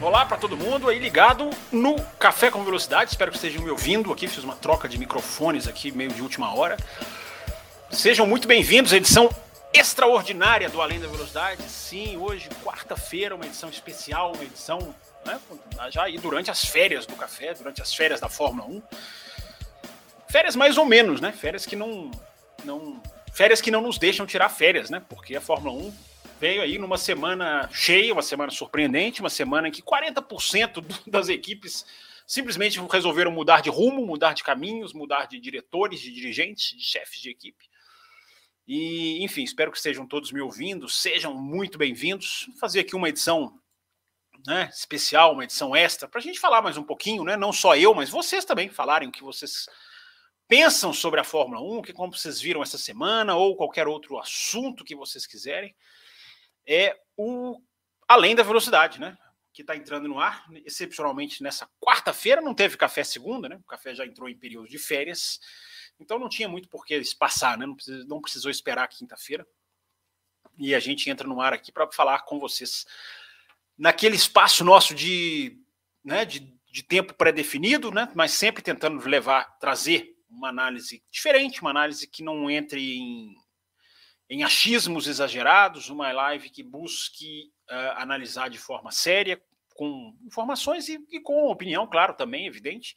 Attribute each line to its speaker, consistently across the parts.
Speaker 1: Olá para todo mundo aí ligado no Café com Velocidade. Espero que estejam me ouvindo aqui. Fiz uma troca de microfones aqui, meio de última hora. Sejam muito bem-vindos à edição extraordinária do Além da Velocidade. Sim, hoje, quarta-feira, uma edição especial, uma edição né, já aí durante as férias do café, durante as férias da Fórmula 1. Férias mais ou menos, né? Férias que não, não, férias que não nos deixam tirar férias, né? Porque a Fórmula 1 veio aí numa semana cheia, uma semana surpreendente, uma semana em que 40% das equipes simplesmente resolveram mudar de rumo, mudar de caminhos, mudar de diretores, de dirigentes, de chefes de equipe. E, enfim, espero que estejam todos me ouvindo, sejam muito bem-vindos. Vou fazer aqui uma edição né, especial, uma edição extra, para a gente falar mais um pouquinho, né? Não só eu, mas vocês também falarem o que vocês pensam sobre a Fórmula 1, que como vocês viram essa semana, ou qualquer outro assunto que vocês quiserem. É o Além da Velocidade, né? Que está entrando no ar, excepcionalmente nessa quarta-feira, não teve café segunda, né? O café já entrou em período de férias. Então não tinha muito por que passar, né? Não, precisou, não precisou esperar quinta-feira. E a gente entra no ar aqui para falar com vocês naquele espaço nosso de, né, de, de tempo pré-definido, né? Mas sempre tentando levar, trazer uma análise diferente, uma análise que não entre em, em achismos exagerados, uma live que busque uh, analisar de forma séria, com informações e, e com opinião, claro, também evidente,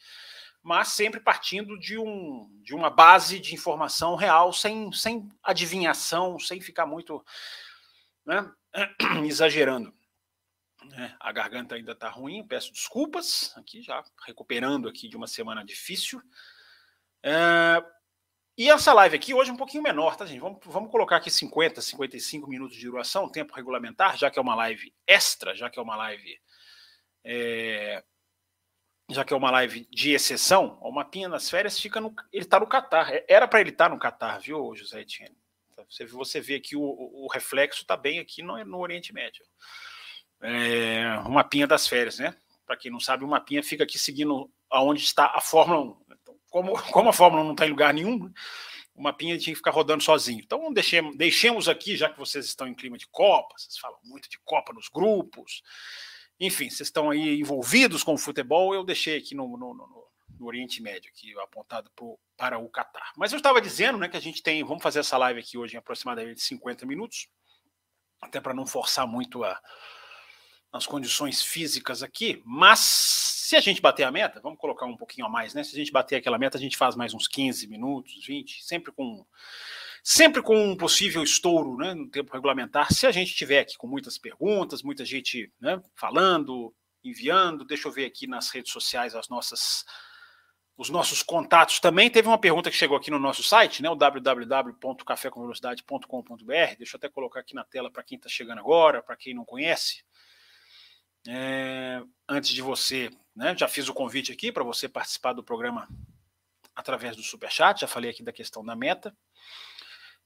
Speaker 1: mas sempre partindo de, um, de uma base de informação real, sem, sem adivinhação, sem ficar muito né, exagerando. É, a garganta ainda está ruim, peço desculpas, aqui já recuperando aqui de uma semana difícil. É, e essa live aqui hoje é um pouquinho menor, tá, gente? Vamos, vamos colocar aqui 50, 55 minutos de duração, tempo regulamentar, já que é uma live extra, já que é uma live é, já que é uma live de exceção, o mapinha nas férias fica no. Ele está no Catar. É, era para ele estar tá no Catar, viu, José Etienne? Você, você vê que o, o reflexo está bem aqui no, no Oriente Médio. É, o mapinha das férias, né? Para quem não sabe, o mapinha fica aqui seguindo aonde está a Fórmula 1. Como, como a Fórmula 1 não está em lugar nenhum, né? o mapinha tinha que ficar rodando sozinho. Então, deixemos, deixemos aqui, já que vocês estão em clima de Copa, vocês falam muito de Copa nos grupos. Enfim, vocês estão aí envolvidos com o futebol, eu deixei aqui no, no, no, no Oriente Médio, aqui apontado pro, para o Catar. Mas eu estava dizendo né, que a gente tem, vamos fazer essa live aqui hoje em aproximadamente 50 minutos, até para não forçar muito a, as condições físicas aqui, mas se a gente bater a meta, vamos colocar um pouquinho a mais, né? Se a gente bater aquela meta, a gente faz mais uns 15 minutos, 20, sempre com sempre com um possível estouro né, no tempo regulamentar, se a gente tiver aqui com muitas perguntas, muita gente né, falando, enviando, deixa eu ver aqui nas redes sociais as nossas os nossos contatos também. Teve uma pergunta que chegou aqui no nosso site, né, o www.cafécomvelocidade.com.br. Deixa eu até colocar aqui na tela para quem está chegando agora, para quem não conhece. É, antes de você, né, já fiz o convite aqui para você participar do programa através do Superchat, já falei aqui da questão da meta.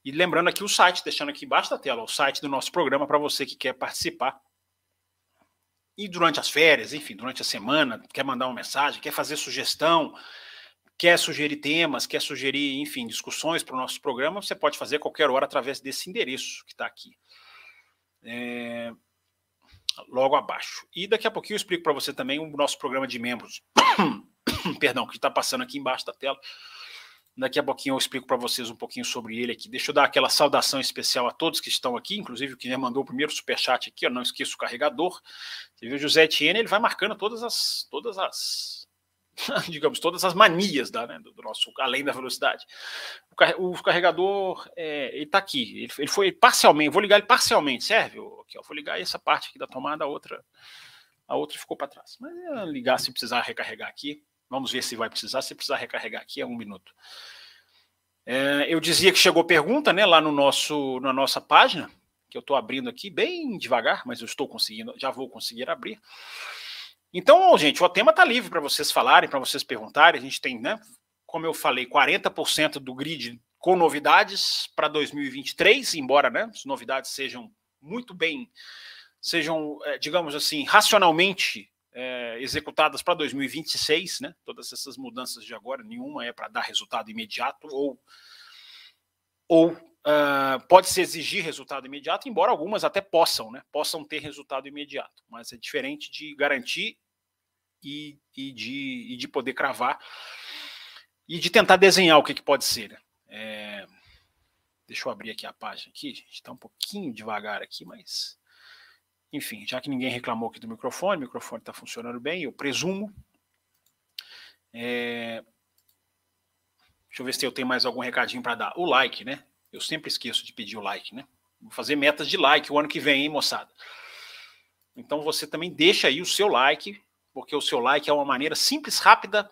Speaker 1: E lembrando aqui o site, deixando aqui embaixo da tela, o site do nosso programa para você que quer participar. E durante as férias, enfim, durante a semana, quer mandar uma mensagem, quer fazer sugestão, quer sugerir temas, quer sugerir, enfim, discussões para o nosso programa, você pode fazer a qualquer hora através desse endereço que está aqui. É, logo abaixo. E daqui a pouquinho eu explico para você também o nosso programa de membros. Perdão, que está passando aqui embaixo da tela. Daqui a pouquinho eu explico para vocês um pouquinho sobre ele aqui. Deixa eu dar aquela saudação especial a todos que estão aqui, inclusive o que já mandou o primeiro superchat aqui, eu não esqueço o carregador. Você viu o José Etienne, ele vai marcando todas as, todas as, digamos, todas as manias da, né, do nosso, além da velocidade. O, carregador, é, ele está aqui, ele, ele, foi parcialmente, vou ligar ele parcialmente, serve? Aqui, ó, vou ligar essa parte aqui da tomada, a outra, a outra ficou para trás. Mas é ligar se precisar recarregar aqui. Vamos ver se vai precisar. Se precisar recarregar aqui, é um minuto. É, eu dizia que chegou pergunta, né, lá no nosso, na nossa página, que eu estou abrindo aqui bem devagar, mas eu estou conseguindo, já vou conseguir abrir. Então, gente, o tema está livre para vocês falarem, para vocês perguntarem. A gente tem, né, como eu falei, 40% do grid com novidades para 2023, embora né, as novidades sejam muito bem, sejam, é, digamos assim, racionalmente é, executadas para 2026, né? Todas essas mudanças de agora, nenhuma é para dar resultado imediato ou ou uh, pode se exigir resultado imediato, embora algumas até possam, né? Possam ter resultado imediato, mas é diferente de garantir e, e, de, e de poder cravar e de tentar desenhar o que, que pode ser. Né? É, deixa eu abrir aqui a página aqui, gente. Está um pouquinho devagar aqui, mas enfim, já que ninguém reclamou aqui do microfone, o microfone está funcionando bem, eu presumo. É... Deixa eu ver se eu tenho mais algum recadinho para dar. O like, né? Eu sempre esqueço de pedir o like, né? Vou fazer metas de like o ano que vem, hein, moçada? Então você também deixa aí o seu like, porque o seu like é uma maneira simples, rápida,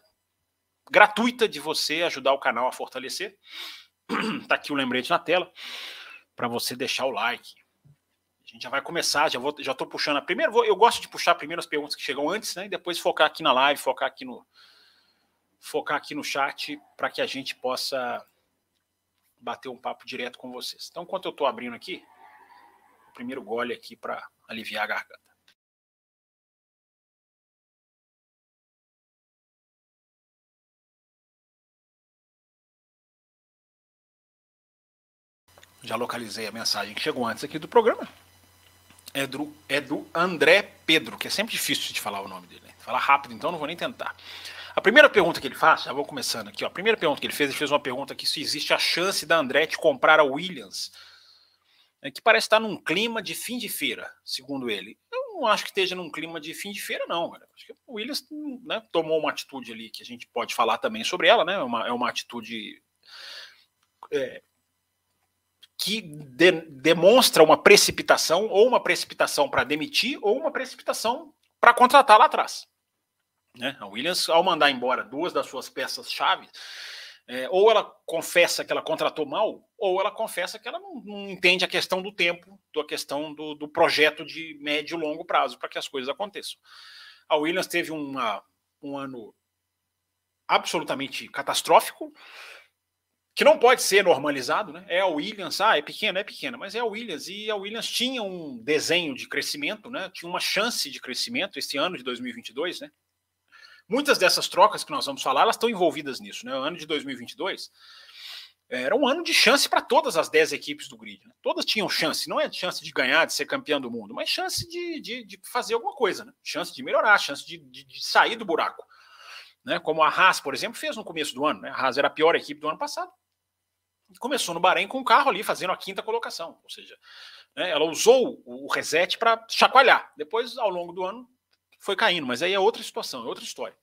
Speaker 1: gratuita de você ajudar o canal a fortalecer. tá aqui o um lembrete na tela para você deixar o like. A gente já vai começar, já vou, já estou puxando a primeira. Eu gosto de puxar primeiro as perguntas que chegam antes, né? E depois focar aqui na live, focar aqui no focar aqui no chat para que a gente possa bater um papo direto com vocês. Então, enquanto eu estou abrindo aqui, o primeiro gole aqui para aliviar a garganta. Já localizei a mensagem que chegou antes aqui do programa. É do, é do André Pedro, que é sempre difícil de falar o nome dele. Né? Falar rápido, então não vou nem tentar. A primeira pergunta que ele faz, já vou começando aqui, ó. A primeira pergunta que ele fez, ele fez uma pergunta aqui se existe a chance da Andretti comprar a Williams, né, que parece estar num clima de fim de feira, segundo ele. Eu não acho que esteja num clima de fim de feira, não. Cara. Acho que o Williams né, tomou uma atitude ali que a gente pode falar também sobre ela, né? É uma, é uma atitude é, que de, demonstra uma precipitação, ou uma precipitação para demitir, ou uma precipitação para contratar lá atrás. Né? A Williams, ao mandar embora duas das suas peças-chave, é, ou ela confessa que ela contratou mal, ou ela confessa que ela não, não entende a questão do tempo, a questão do, do projeto de médio e longo prazo para que as coisas aconteçam. A Williams teve uma, um ano absolutamente catastrófico, que não pode ser normalizado, né? É a Williams, ah, é pequena, é pequena, mas é a Williams e a Williams tinha um desenho de crescimento, né? Tinha uma chance de crescimento esse ano de 2022, né? Muitas dessas trocas que nós vamos falar, elas estão envolvidas nisso, né? O ano de 2022 era um ano de chance para todas as 10 equipes do grid. Né? Todas tinham chance, não é chance de ganhar, de ser campeão do mundo, mas chance de, de, de fazer alguma coisa, né? Chance de melhorar, chance de, de, de sair do buraco. Né? Como a Haas, por exemplo, fez no começo do ano. Né? A Haas era a pior equipe do ano passado começou no Bahrein com o carro ali fazendo a quinta colocação, ou seja, né, ela usou o reset para chacoalhar. Depois, ao longo do ano, foi caindo, mas aí é outra situação, é outra história.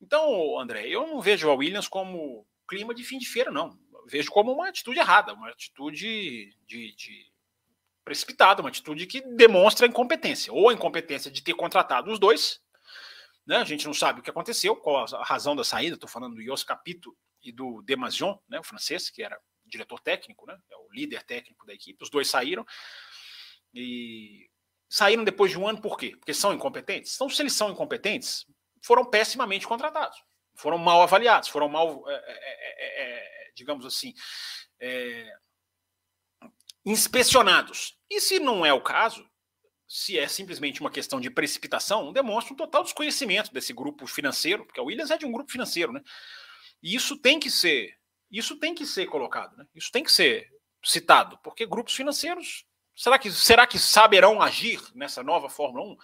Speaker 1: Então, André, eu não vejo a Williams como clima de fim de feira, não. Eu vejo como uma atitude errada, uma atitude de, de precipitada, uma atitude que demonstra incompetência, ou a incompetência de ter contratado os dois. Né? A gente não sabe o que aconteceu, qual a razão da saída. Estou falando do Jos Capito e do Demasion, né, o francês, que era diretor técnico, né, é o líder técnico da equipe. Os dois saíram e saíram depois de um ano por quê? Porque são incompetentes? Então, se eles são incompetentes, foram pessimamente contratados, foram mal avaliados, foram mal, é, é, é, digamos assim, inspecionados. E se não é o caso, se é simplesmente uma questão de precipitação, demonstra um total desconhecimento desse grupo financeiro, porque a Williams é de um grupo financeiro, né? E isso tem que ser, isso tem que ser colocado, né? Isso tem que ser citado, porque grupos financeiros, será que será que saberão agir nessa nova Fórmula 1?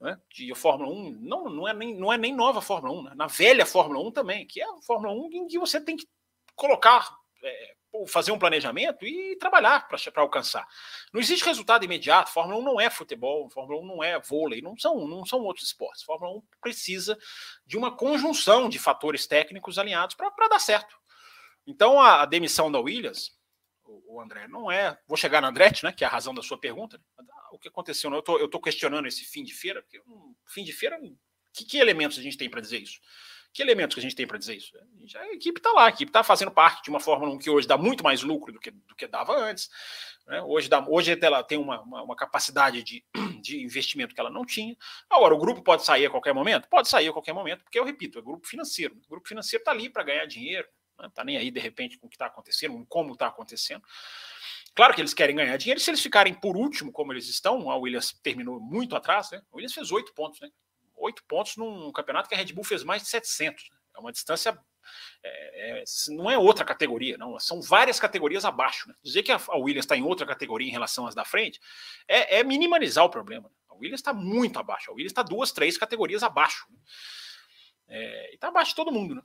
Speaker 1: Né? De Fórmula 1 não, não, é nem, não é nem nova Fórmula 1, né? na velha Fórmula 1 também, que é a Fórmula 1 em que você tem que colocar, é, fazer um planejamento e trabalhar para alcançar. Não existe resultado imediato. Fórmula 1 não é futebol, Fórmula 1 não é vôlei, não são, não são outros esportes. Fórmula 1 precisa de uma conjunção de fatores técnicos alinhados para dar certo. Então a, a, demissão da Williams, o, o, André, não é. Vou chegar na Andretti, né? Que é a razão da sua pergunta. Né, o que aconteceu? Né, eu estou questionando esse fim de feira, porque um fim de feira, que, que elementos a gente tem para dizer isso? Que elementos que a gente tem para dizer isso? A equipe está lá, a equipe está fazendo parte de uma Fórmula 1 que hoje dá muito mais lucro do que, do que dava antes. Né? Hoje, dá, hoje ela tem uma, uma, uma capacidade de, de investimento que ela não tinha. Agora, o grupo pode sair a qualquer momento? Pode sair a qualquer momento, porque eu repito, é grupo financeiro. O grupo financeiro está ali para ganhar dinheiro, não né? está nem aí de repente com o que está acontecendo, com como está acontecendo. Claro que eles querem ganhar dinheiro, se eles ficarem por último, como eles estão, a Williams terminou muito atrás, né? A Williams fez oito pontos, né? Oito pontos num campeonato que a Red Bull fez mais de 700. Né? É uma distância é, é, não é outra categoria, não. São várias categorias abaixo. Né? Dizer que a, Williams está em outra categoria em relação às da frente é, é minimalizar o problema. Né? A Williams está muito abaixo. A Williams está duas, três categorias abaixo. Né? É, e está abaixo de todo mundo. Né?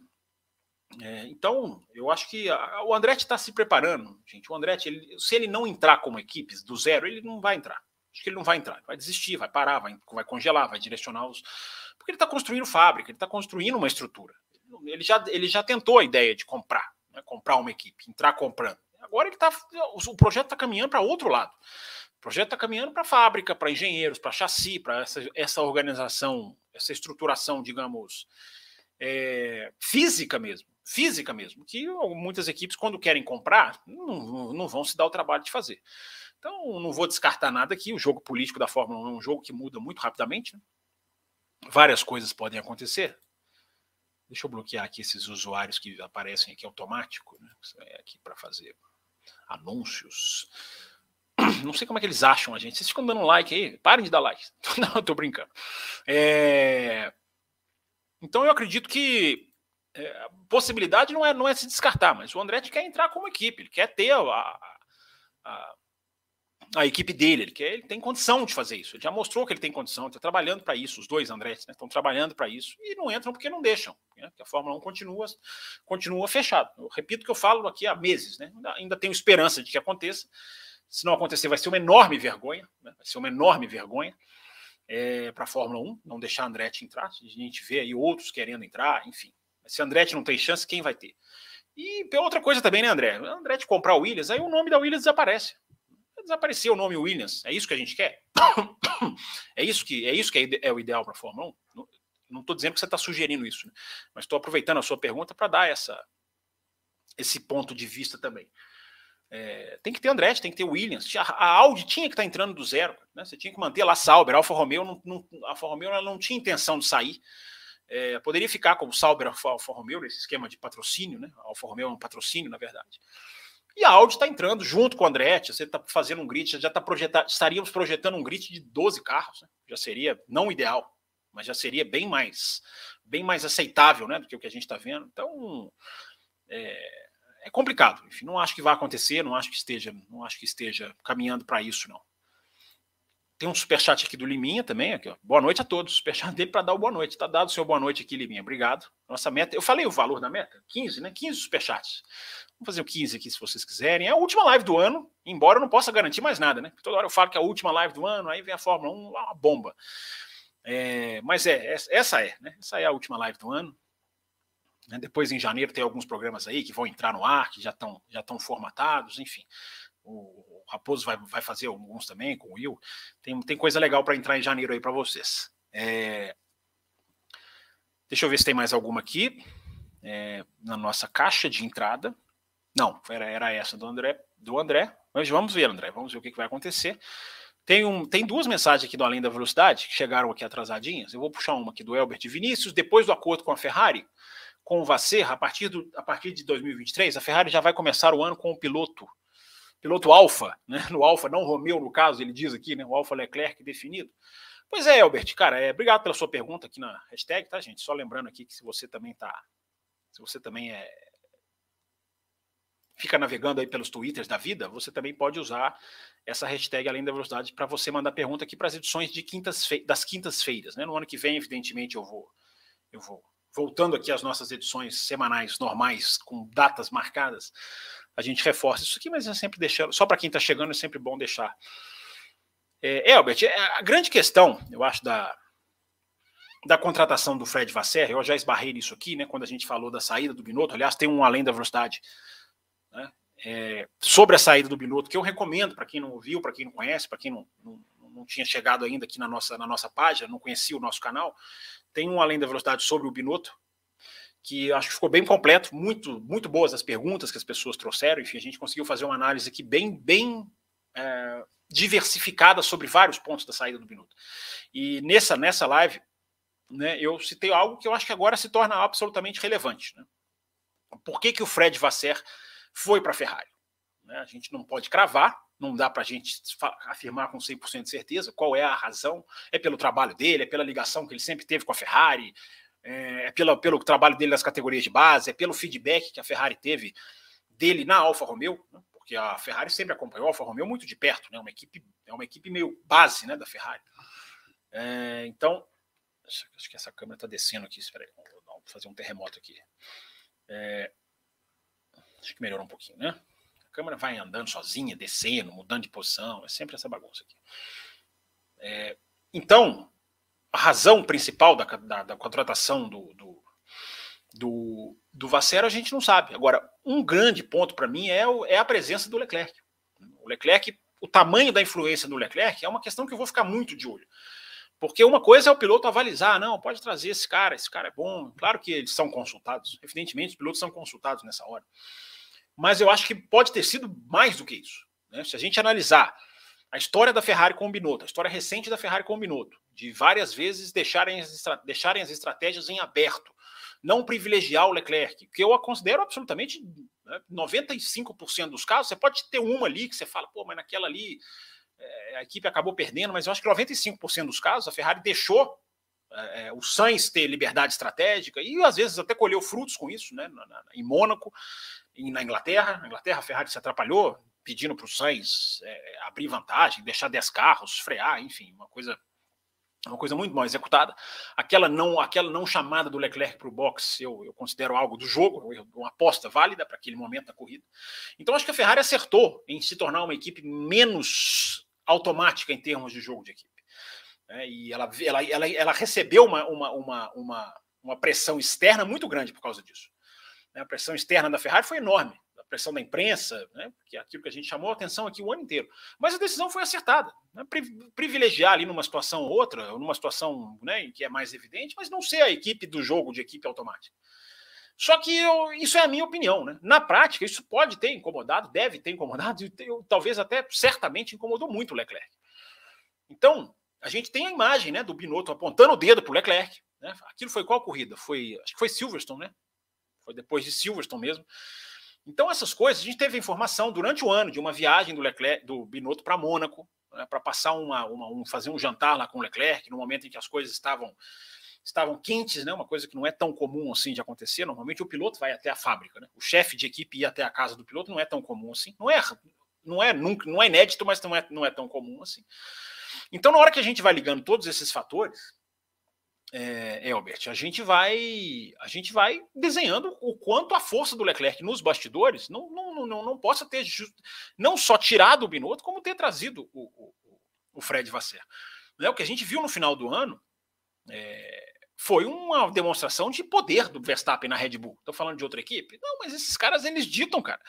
Speaker 1: É, então, eu acho que a, o Andretti está se preparando, gente. O Andretti, ele, se ele não entrar como equipes do zero, ele não vai entrar. Acho que ele não vai entrar, vai desistir, vai parar, vai, vai congelar, vai direcionar os. Porque ele está construindo fábrica, ele está construindo uma estrutura ele já, ele já tentou a ideia de comprar, né, comprar uma equipe, entrar comprando. Agora ele tá, o projeto está caminhando para outro lado. O projeto está caminhando para fábrica, para engenheiros, para chassi, para essa, essa organização, essa estruturação, digamos, é, física mesmo. Física mesmo, que muitas equipes, quando querem comprar, não, não vão se dar o trabalho de fazer. Então, não vou descartar nada aqui. O jogo político da Fórmula 1 é um jogo que muda muito rapidamente. Né? Várias coisas podem acontecer. Deixa eu bloquear aqui esses usuários que aparecem aqui automático, né? É aqui para fazer anúncios. Não sei como é que eles acham a gente. Vocês ficam dando like aí? Parem de dar like. Não, eu tô brincando. É... Então eu acredito que é, possibilidade não é, não é se descartar, mas o Andretti quer entrar como equipe, ele quer ter a, a, a a equipe dele, ele, quer, ele tem condição de fazer isso. Ele já mostrou que ele tem condição, está trabalhando para isso. Os dois Andretti né, estão trabalhando para isso e não entram porque não deixam. Né, a Fórmula 1 continua, continua fechada. Eu repito que eu falo aqui há meses, né, ainda, tenho esperança de que aconteça. Se não acontecer, vai ser uma enorme vergonha, né, vai ser uma enorme vergonha é, para a Fórmula 1, não deixar Andretti entrar. A gente vê aí outros querendo entrar, enfim. Se Andretti não tem chance, quem vai ter? E outra coisa também, né, André? Andretti comprar o Williams, aí o nome da Williams desaparece desaparecer o nome Williams. É isso que a gente quer? É isso que é isso que é o ideal para a Fórmula 1? Não estou dizendo que você está sugerindo isso, né? mas estou aproveitando a sua pergunta para dar essa, esse ponto de vista também. É, tem que ter Andretti, tem que ter Williams. A, Audi tinha que estar tá entrando do zero. Né? Você tinha que manter lá Sauber. A Alfa Romeo não, não, a Alfa Romeo ela não tinha intenção de sair. É, poderia ficar como Sauber Alfa, Alfa Romeo nesse esquema de patrocínio, né? A Alfa Romeo é um patrocínio, na verdade. E a Audi está entrando junto com o Andretti. Você está fazendo um grid, já está projetado, estaríamos projetando um grid de 12 carros. Né? Já seria não ideal, mas já seria bem mais, bem mais aceitável, né, do que o que a gente está vendo. Então é, é, complicado. Enfim, não acho que vai acontecer, não acho que esteja, não acho que esteja caminhando para isso, não. Tem um superchat aqui do Liminha também. Aqui, ó. Boa noite a todos. Superchat dele para dar o boa noite. Está dado o seu boa noite aqui, Liminha. Obrigado. Nossa meta. Eu falei o valor da meta? 15, né? 15 superchats. Vamos fazer o 15 aqui se vocês quiserem. É a última live do ano, embora eu não possa garantir mais nada, né? Toda hora eu falo que é a última live do ano, aí vem a Fórmula 1, uma bomba. É, mas é, essa é, né? Essa é a última live do ano. Depois, em janeiro, tem alguns programas aí que vão entrar no ar, que já estão já formatados, enfim. O, Raposo vai, vai fazer alguns também com o Will. Tem, tem coisa legal para entrar em janeiro aí para vocês. É... Deixa eu ver se tem mais alguma aqui é, na nossa caixa de entrada. Não, era, era essa do André, do André. Mas vamos ver, André, vamos ver o que, que vai acontecer. Tem, um, tem duas mensagens aqui do Além da Velocidade que chegaram aqui atrasadinhas. Eu vou puxar uma aqui do Elbert Vinícius. Depois do acordo com a Ferrari, com o Vasser, a partir, do, a partir de 2023, a Ferrari já vai começar o ano com o piloto piloto Alfa, né? No Alfa, não Romeo, no caso, ele diz aqui, né? O Alfa Leclerc definido. Pois é, Albert, cara, é, obrigado pela sua pergunta aqui na hashtag, tá, gente? Só lembrando aqui que se você também tá. Se você também é. Fica navegando aí pelos twitters da vida, você também pode usar essa hashtag além da velocidade para você mandar pergunta aqui para as edições de quintas das quintas-feiras, né? No ano que vem, evidentemente, eu vou eu vou voltando aqui às nossas edições semanais normais com datas marcadas a gente reforça isso aqui, mas é sempre deixando, só para quem está chegando é sempre bom deixar. É, é, a grande questão, eu acho, da, da contratação do Fred Vasser, eu já esbarrei nisso aqui, né, quando a gente falou da saída do Binotto, aliás, tem um além da velocidade né, é, sobre a saída do Binotto, que eu recomendo para quem não ouviu, para quem não conhece, para quem não, não, não, tinha chegado ainda aqui na nossa, na nossa página, não conhecia o nosso canal, tem um além da velocidade sobre o Binotto, que acho que ficou bem completo, muito, muito boas as perguntas que as pessoas trouxeram. Enfim, a gente conseguiu fazer uma análise aqui bem, bem, é, diversificada sobre vários pontos da saída do Binotto. E nessa, nessa live, né, eu citei algo que eu acho que agora se torna absolutamente relevante. Né? Por que, que o Fred Vasser foi para a Ferrari? Né? A gente não pode cravar, não dá para a gente afirmar com 100% de certeza qual é a razão. É pelo trabalho dele, é pela ligação que ele sempre teve com a Ferrari, é, é pela, pelo trabalho dele nas categorias de base, é pelo feedback que a Ferrari teve dele na Alfa Romeo, né? porque a Ferrari sempre acompanhou a Alfa Romeo muito de perto, né? uma equipe, é uma equipe meio base né, da Ferrari. É, então, acho que essa câmera está descendo aqui, espera aí, vou fazer um terremoto aqui. É, acho que melhorou um pouquinho, né? A câmera vai andando sozinha, descendo, mudando de posição, é sempre essa bagunça aqui. É, então, a razão principal da, da, da contratação do, do, do, do Vassero a gente não sabe. Agora, um grande ponto para mim é, o, é a presença do Leclerc. O Leclerc, o tamanho da influência do Leclerc é uma questão que eu vou ficar muito de olho. Porque uma coisa é o piloto avalizar, não, pode trazer esse cara, esse cara é bom. Claro que eles são consultados, evidentemente, os pilotos são consultados nessa hora. Mas eu acho que pode ter sido mais do que isso. Né? Se a gente analisar a história da Ferrari com o Binotto, a história recente da Ferrari com o Binotto, de várias vezes deixarem as, deixarem as estratégias em aberto, não privilegiar o Leclerc, que eu a considero absolutamente né, 95% dos casos, você pode ter uma ali que você fala, pô, mas naquela ali é, a equipe acabou perdendo, mas eu acho que 95% dos casos a Ferrari deixou é, o Sainz ter liberdade estratégica e às vezes até colheu frutos com isso, né? Na, na, em Mônaco e na Inglaterra. Na Inglaterra a Ferrari se atrapalhou, pedindo para o Sainz é, abrir vantagem, deixar 10 carros, frear, enfim, uma coisa uma coisa muito mal executada. Aquela não, aquela não chamada do Leclerc para o box, eu, eu, considero algo do jogo, uma aposta válida para aquele momento da corrida. Então acho que a Ferrari acertou em se tornar uma equipe menos automática em termos de jogo de equipe. É, e ela, ela, ela, ela recebeu uma, uma, uma, uma, uma pressão externa muito grande por causa disso. Né, a pressão externa da Ferrari foi enorme pressão da imprensa, né, que é aquilo que a gente chamou a atenção aqui o ano inteiro. Mas a decisão foi acertada. Né, privilegiar ali numa situação ou outra, ou numa situação né, que é mais evidente, mas não ser a equipe do jogo de equipe automática. Só que eu, isso é a minha opinião. Né? Na prática, isso pode ter incomodado, deve ter incomodado, e talvez até certamente incomodou muito o Leclerc. Então, a gente tem a imagem né, do Binotto apontando o dedo para o Leclerc. Né? Aquilo foi qual corrida? Foi, acho que foi Silverstone, né? Foi depois de Silverstone mesmo. Então, essas coisas, a gente teve informação durante o ano de uma viagem do Leclerc, do Binotto para Mônaco, né, para passar uma, uma um, fazer um jantar lá com o Leclerc, no momento em que as coisas estavam estavam quentes, né? Uma coisa que não é tão comum assim de acontecer. Normalmente o piloto vai até a fábrica, né? O chefe de equipe ir até a casa do piloto não é tão comum assim. Não é, não é nunca, não é inédito, mas não é, não é tão comum assim. Então, na hora que a gente vai ligando todos esses fatores, é, Elbert, a gente vai a gente vai desenhando o quanto a força do Leclerc nos bastidores não, não, não, não possa ter just, não só tirado o Binotto, como ter trazido o, o, o Fred Vasser. Né? O que a gente viu no final do ano é, foi uma demonstração de poder do Verstappen na Red Bull. Estou falando de outra equipe? Não, mas esses caras eles ditam, cara.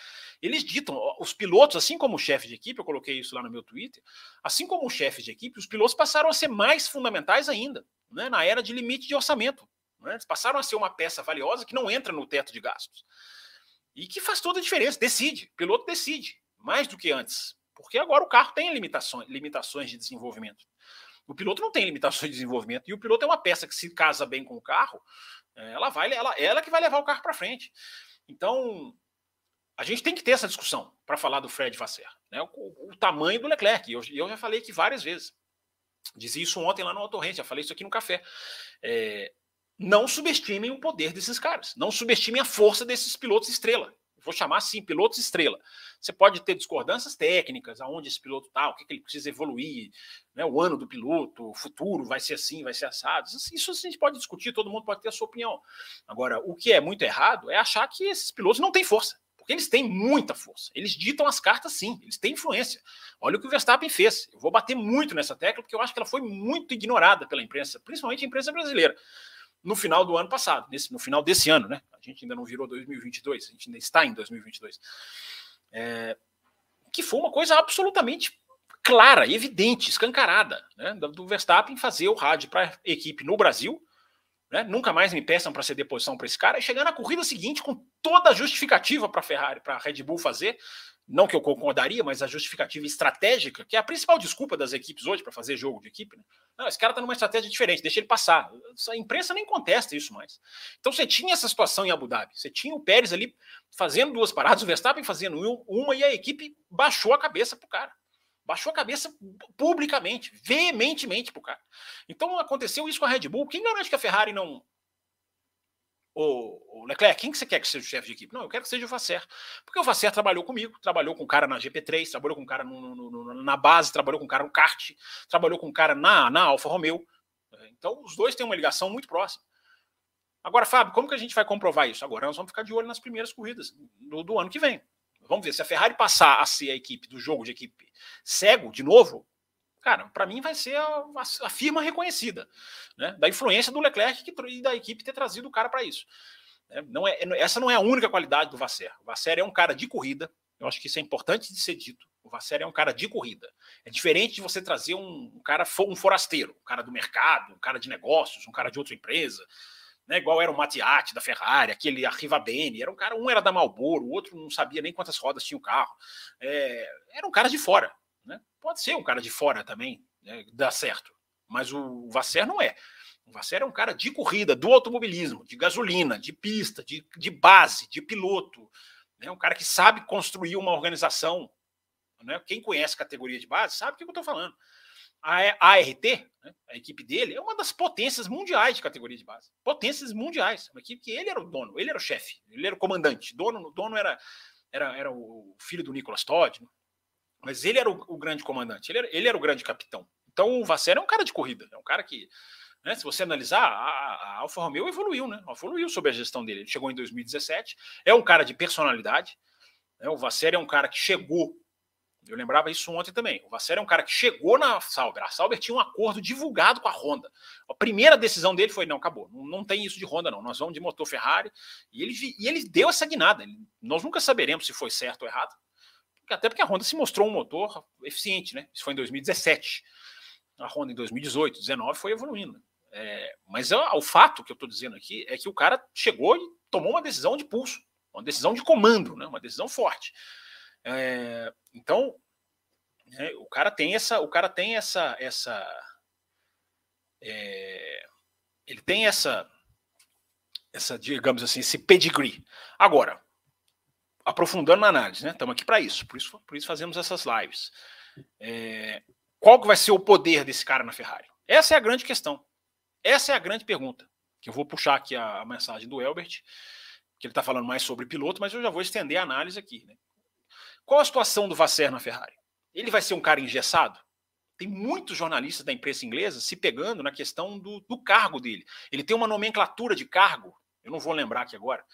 Speaker 1: Eles ditam. Os pilotos, assim como o chefe de equipe, eu coloquei isso lá no meu Twitter, assim como o chefe de equipe, os pilotos passaram a ser mais fundamentais ainda né, na era de limite de orçamento. Né? Eles passaram a ser uma peça valiosa que não entra no teto de gastos. E que faz toda a diferença. Decide, o piloto decide, mais do que antes. Porque agora o carro tem limitações, limitações de desenvolvimento. O piloto não tem limitações de desenvolvimento. E o piloto é uma peça que se casa bem com o carro, é, ela vai, ela, ela que vai levar o carro para frente. Então, a gente tem que ter essa discussão para falar do Fred Vasser, né? O, o, tamanho do Leclerc. Eu, eu já falei aqui várias vezes. Dizia isso ontem lá no Autorrente, já falei isso aqui no café. É, não subestimem o poder desses caras. Não subestimem a força desses pilotos estrela. Vou chamar assim, pilotos estrela. Você pode ter discordâncias técnicas, aonde esse piloto está, o que, que, ele precisa evoluir, né, o ano do piloto, o futuro vai ser assim, vai ser assado. Isso a gente pode discutir, todo mundo pode ter a sua opinião. Agora, o que é muito errado é achar que esses pilotos não têm força. Porque eles têm muita força. Eles ditam as cartas, sim. Eles têm influência. Olha o que o Verstappen fez. Eu vou bater muito nessa tecla, porque eu acho que ela foi muito ignorada pela imprensa, principalmente a imprensa brasileira, no final do ano passado, nesse, no final desse ano, né? A gente ainda não virou 2022, a gente ainda está em 2022. É, que foi uma coisa absolutamente clara, evidente, escancarada, né? Do Verstappen fazer o rádio para a equipe no Brasil né? Nunca mais me peçam para ceder posição para esse cara. E chegar na corrida seguinte com toda a justificativa para Ferrari, para Red Bull fazer, não que eu concordaria, mas a justificativa estratégica, que é a principal desculpa das equipes hoje para fazer jogo de equipe. Né? Não, esse cara está numa estratégia diferente, deixa ele passar. A imprensa nem contesta isso mais. Então você tinha essa situação em Abu Dhabi, você tinha o Pérez ali fazendo duas paradas, o Verstappen fazendo uma e a equipe baixou a cabeça para o cara. Baixou a cabeça publicamente, veementemente para o cara. Então aconteceu isso com a Red Bull. Quem garante que a Ferrari não o, o Leclerc, quem que você quer que seja o chefe de equipe? Não, eu quero que seja o Vasser. Porque o Vasser trabalhou comigo, trabalhou com um cara na GP3, trabalhou com um cara no, no, no, na base, trabalhou com um cara no kart, trabalhou com um cara na, na Alfa Romeo. Então, os dois têm uma ligação muito próxima. Agora, Fábio, como que a gente vai comprovar isso? Agora nós vamos ficar de olho nas primeiras corridas do, do ano que vem. Vamos ver se a Ferrari passar a ser a equipe do jogo de equipe cego de novo, cara, para mim vai ser a, a, firma reconhecida, né? Da influência do Leclerc que, e da equipe ter trazido o cara para isso. É, não é, essa não é a única qualidade do Vasser. O Vasser é um cara de corrida. Eu acho que isso é importante de ser dito. O Vasser é um cara de corrida. É diferente de você trazer um, um cara, um forasteiro, um cara do mercado, um cara de negócios, um cara de outra empresa. Né, igual era o Mattiati da Ferrari, aquele Arrivabene, era um cara, um era da Marlboro, o outro não sabia nem quantas rodas tinha o carro. É, era um cara de fora. Né? Pode ser um cara de fora também, né? dá certo. Mas o Vasser não é. O Vasser é um cara de corrida, do automobilismo, de gasolina, de pista, de, de base, de piloto. Né? Um cara que sabe construir uma organização. Né? Quem conhece categoria de base sabe o que eu estou falando. A ART, né? a equipe dele, é uma das potências mundiais de categoria de base. Potências mundiais. Uma equipe que ele era o dono, ele era o chefe, ele era o comandante. Dono, dono era, era, era o filho do Nicolas Todd. Mas ele era o, o grande comandante, ele era, ele era, o grande capitão. Então o Vasser é um cara de corrida, é um cara que, né, se você analisar, a, a Alfa Romeo evoluiu, né? Evoluiu sobre a gestão dele. Ele chegou em 2017, é um cara de personalidade. Né, o Vasser é um cara que chegou. Eu lembrava isso ontem também. O Vasser é um cara que chegou na Sauber. A Sauber tinha um acordo divulgado com a Honda. A primeira decisão dele foi: não, acabou. Não, não tem isso de Honda, não. Nós vamos de motor Ferrari. E ele, e ele deu essa guinada. Nós nunca saberemos se foi certo ou errado até porque a Honda se mostrou um motor eficiente, né? Isso foi em 2017. A Honda em 2018, 2019 foi evoluindo. É, mas é, o fato que eu estou dizendo aqui é que o cara chegou e tomou uma decisão de pulso, uma decisão de comando, né? uma decisão forte. É, então, é, o cara tem essa, o cara tem essa, essa, é, ele tem essa, essa, digamos assim, esse pedigree. Agora, aprofundando na análise, né? Estamos aqui para isso, por isso, por isso fazemos essas lives. É, qual que vai ser o poder desse cara na Ferrari? Essa é a grande questão. Essa é a grande pergunta. Que eu vou puxar aqui a, a mensagem do Elbert, que ele está falando mais sobre piloto, mas eu já vou estender a análise aqui. Né? Qual a situação do Vasser na Ferrari? Ele vai ser um cara engessado? Tem muitos jornalistas da imprensa inglesa se pegando na questão do, do cargo dele. Ele tem uma nomenclatura de cargo, eu não vou lembrar aqui agora,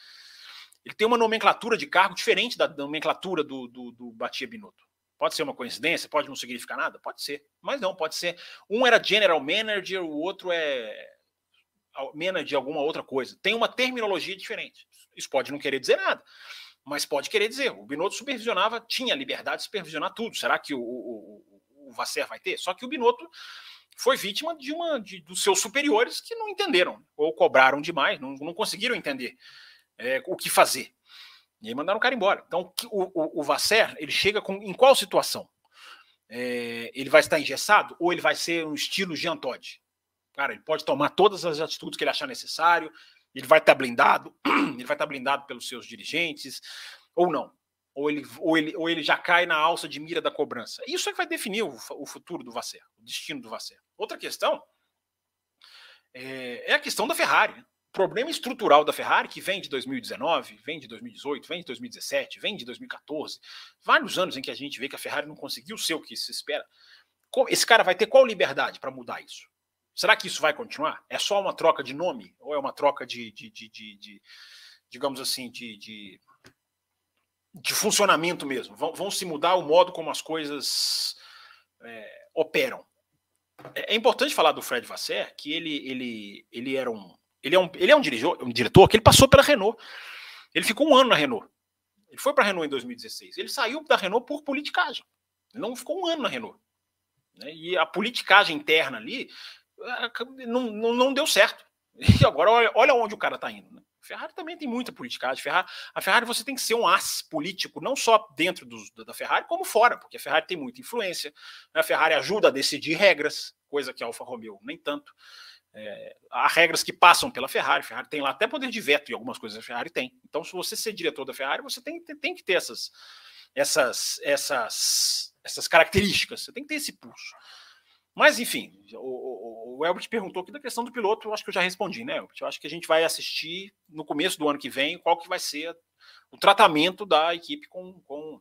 Speaker 1: ele tem uma nomenclatura de cargo diferente da nomenclatura do, do, do Batia Binotto. Pode ser uma coincidência, pode não significar nada? Pode ser. Mas não, pode ser. Um era general manager, o outro é manager de alguma outra coisa. Tem uma terminologia diferente. Isso pode não querer dizer nada, mas pode querer dizer. O Binotto supervisionava, tinha liberdade de supervisionar tudo. Será que o, o, o Vasser vai ter? Só que o Binotto foi vítima de uma de, dos seus superiores que não entenderam ou cobraram demais, não, não conseguiram entender é, o que fazer. E aí mandaram o cara embora. Então, o, o, o Vasser, ele chega com, em qual situação? É, ele vai estar engessado ou ele vai ser um estilo Jean Todt? Cara, ele pode tomar todas as atitudes que ele achar necessário, ele vai estar blindado, ele vai estar blindado pelos seus dirigentes, ou não. Ou ele, ou, ele, ou ele já cai na alça de mira da cobrança. Isso é que vai definir o, o futuro do Vasser, o destino do Vasser. Outra questão é, é a questão da Ferrari. Né? Problema estrutural da Ferrari, que vem de 2019, vem de 2018, vem de 2017, vem de 2014, vários anos em que a gente vê que a Ferrari não conseguiu ser o que se espera. Esse cara vai ter qual liberdade para mudar isso? Será que isso vai continuar? É só uma troca de nome? Ou é uma troca de, de, de, de, digamos assim, de, funcionamento mesmo? Vão, vão, se mudar o modo como as coisas é, operam. É, é importante falar do Fred Vasser, que ele, ele, ele era um, ele é um, ele é um, diretor, um diretor que ele passou pela Renault. Ele ficou um ano na Renault. Ele foi para a Renault em 2016. Ele saiu da Renault por politicagem. Ele não ficou um ano na Renault. Né? E a politicagem interna ali não, não, não deu certo. E agora olha, olha onde o cara está indo. Né? Ferrari também tem muita politicagem. Ferrari, a Ferrari você tem que ser um as político, não só dentro do, da Ferrari, como fora, porque a Ferrari tem muita influência. Né? A Ferrari ajuda a decidir regras, coisa que a Alfa Romeo nem tanto. É, há regras que passam pela Ferrari. Ferrari tem lá até poder de veto em algumas coisas a Ferrari tem. Então, se você ser diretor da Ferrari, você tem, tem, tem que ter essas, essas, essas, essas características. Você tem que ter esse pulso. Mas, enfim, o, o, o Elbert perguntou aqui da questão do piloto, eu acho que eu já respondi, né, Elbert? Eu acho que a gente vai assistir no começo do ano que vem qual que vai ser o tratamento da equipe com, com,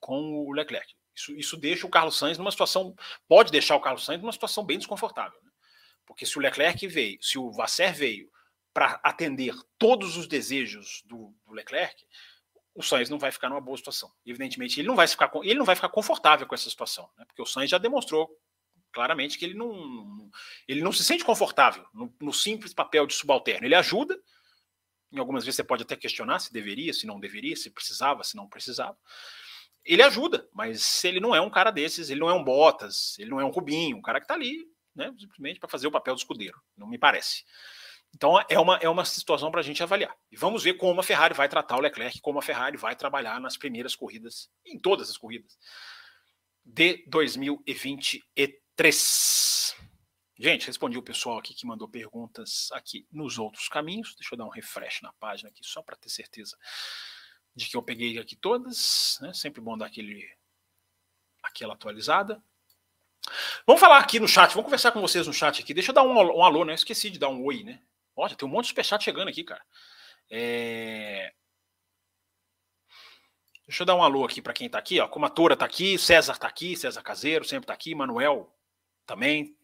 Speaker 1: com o Leclerc. Isso, isso deixa o Carlos Sainz numa situação, pode deixar o Carlos Sainz numa situação bem desconfortável. Né? Porque se o Leclerc veio, se o Vasser veio para atender todos os desejos do, do Leclerc, o Sainz não vai ficar numa boa situação. Evidentemente, ele não vai ficar, ele não vai ficar confortável com essa situação, né? porque o Sainz já demonstrou claramente que ele não, ele não se sente confortável no, no, simples papel de subalterno. Ele ajuda, em algumas vezes você pode até questionar se deveria, se não deveria, se precisava, se não precisava. Ele ajuda, mas ele não é um cara desses, ele não é um Bottas, ele não é um Rubinho, um cara que está ali né, simplesmente para fazer o papel do escudeiro, não me parece. Então é uma, é uma situação para a gente avaliar. E vamos ver como a Ferrari vai tratar o Leclerc, como a Ferrari vai trabalhar nas primeiras corridas, em todas as corridas de 2023. 3. Gente, respondi o pessoal aqui que mandou perguntas aqui nos outros caminhos. Deixa eu dar um refresh na página aqui, só para ter certeza de que eu peguei aqui todas. Né? Sempre bom dar aquele, aquela atualizada. Vamos falar aqui no chat, vamos conversar com vocês no chat aqui. Deixa eu dar um, um alô, né? Eu esqueci de dar um oi, né? Olha, tem um monte de superchat chegando aqui, cara. É... Deixa eu dar um alô aqui para quem está aqui, ó. Como a Tora está aqui, César está aqui, César Caseiro sempre está aqui, Manuel também.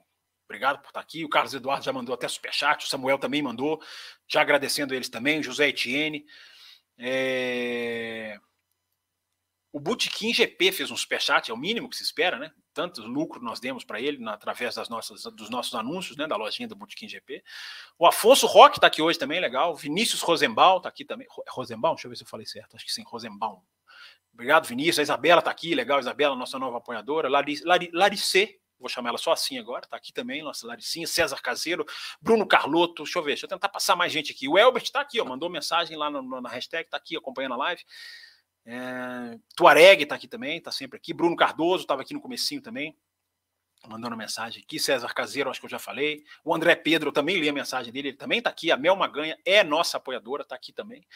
Speaker 1: Obrigado por estar aqui. O Carlos Eduardo já mandou até superchat, o Samuel também mandou, já agradecendo eles também, José Etienne. É... O Botequim GP fez um superchat, é o mínimo que se espera, né? Tanto lucro nós demos para ele na, através das nossas, dos nossos anúncios, né? Da lojinha do Botequim GP. O Afonso Roque está aqui hoje também, legal. Vinícius Rosenbaum está aqui também. Rosenbaum? Deixa eu ver se eu falei certo. Acho que sim, Rosenbaum. Obrigado, Vinícius. A Isabela está aqui, legal, Isabela, nossa nova apoiadora. Larice, vou chamar ela só assim agora, está aqui também, nossa Laricinha, César Caseiro, Bruno Carloto, deixa eu ver, deixa eu tentar passar mais gente aqui. O Elbert está aqui, ó, mandou mensagem lá no, na hashtag, está aqui acompanhando a live. É, Tuareg está aqui também, está sempre aqui. Bruno Cardoso estava aqui no comecinho também mandando mensagem aqui. César Caseiro, acho que eu já falei. O André Pedro, eu também li a mensagem dele, ele também está aqui. A Mel Maganha é nossa apoiadora, está aqui também.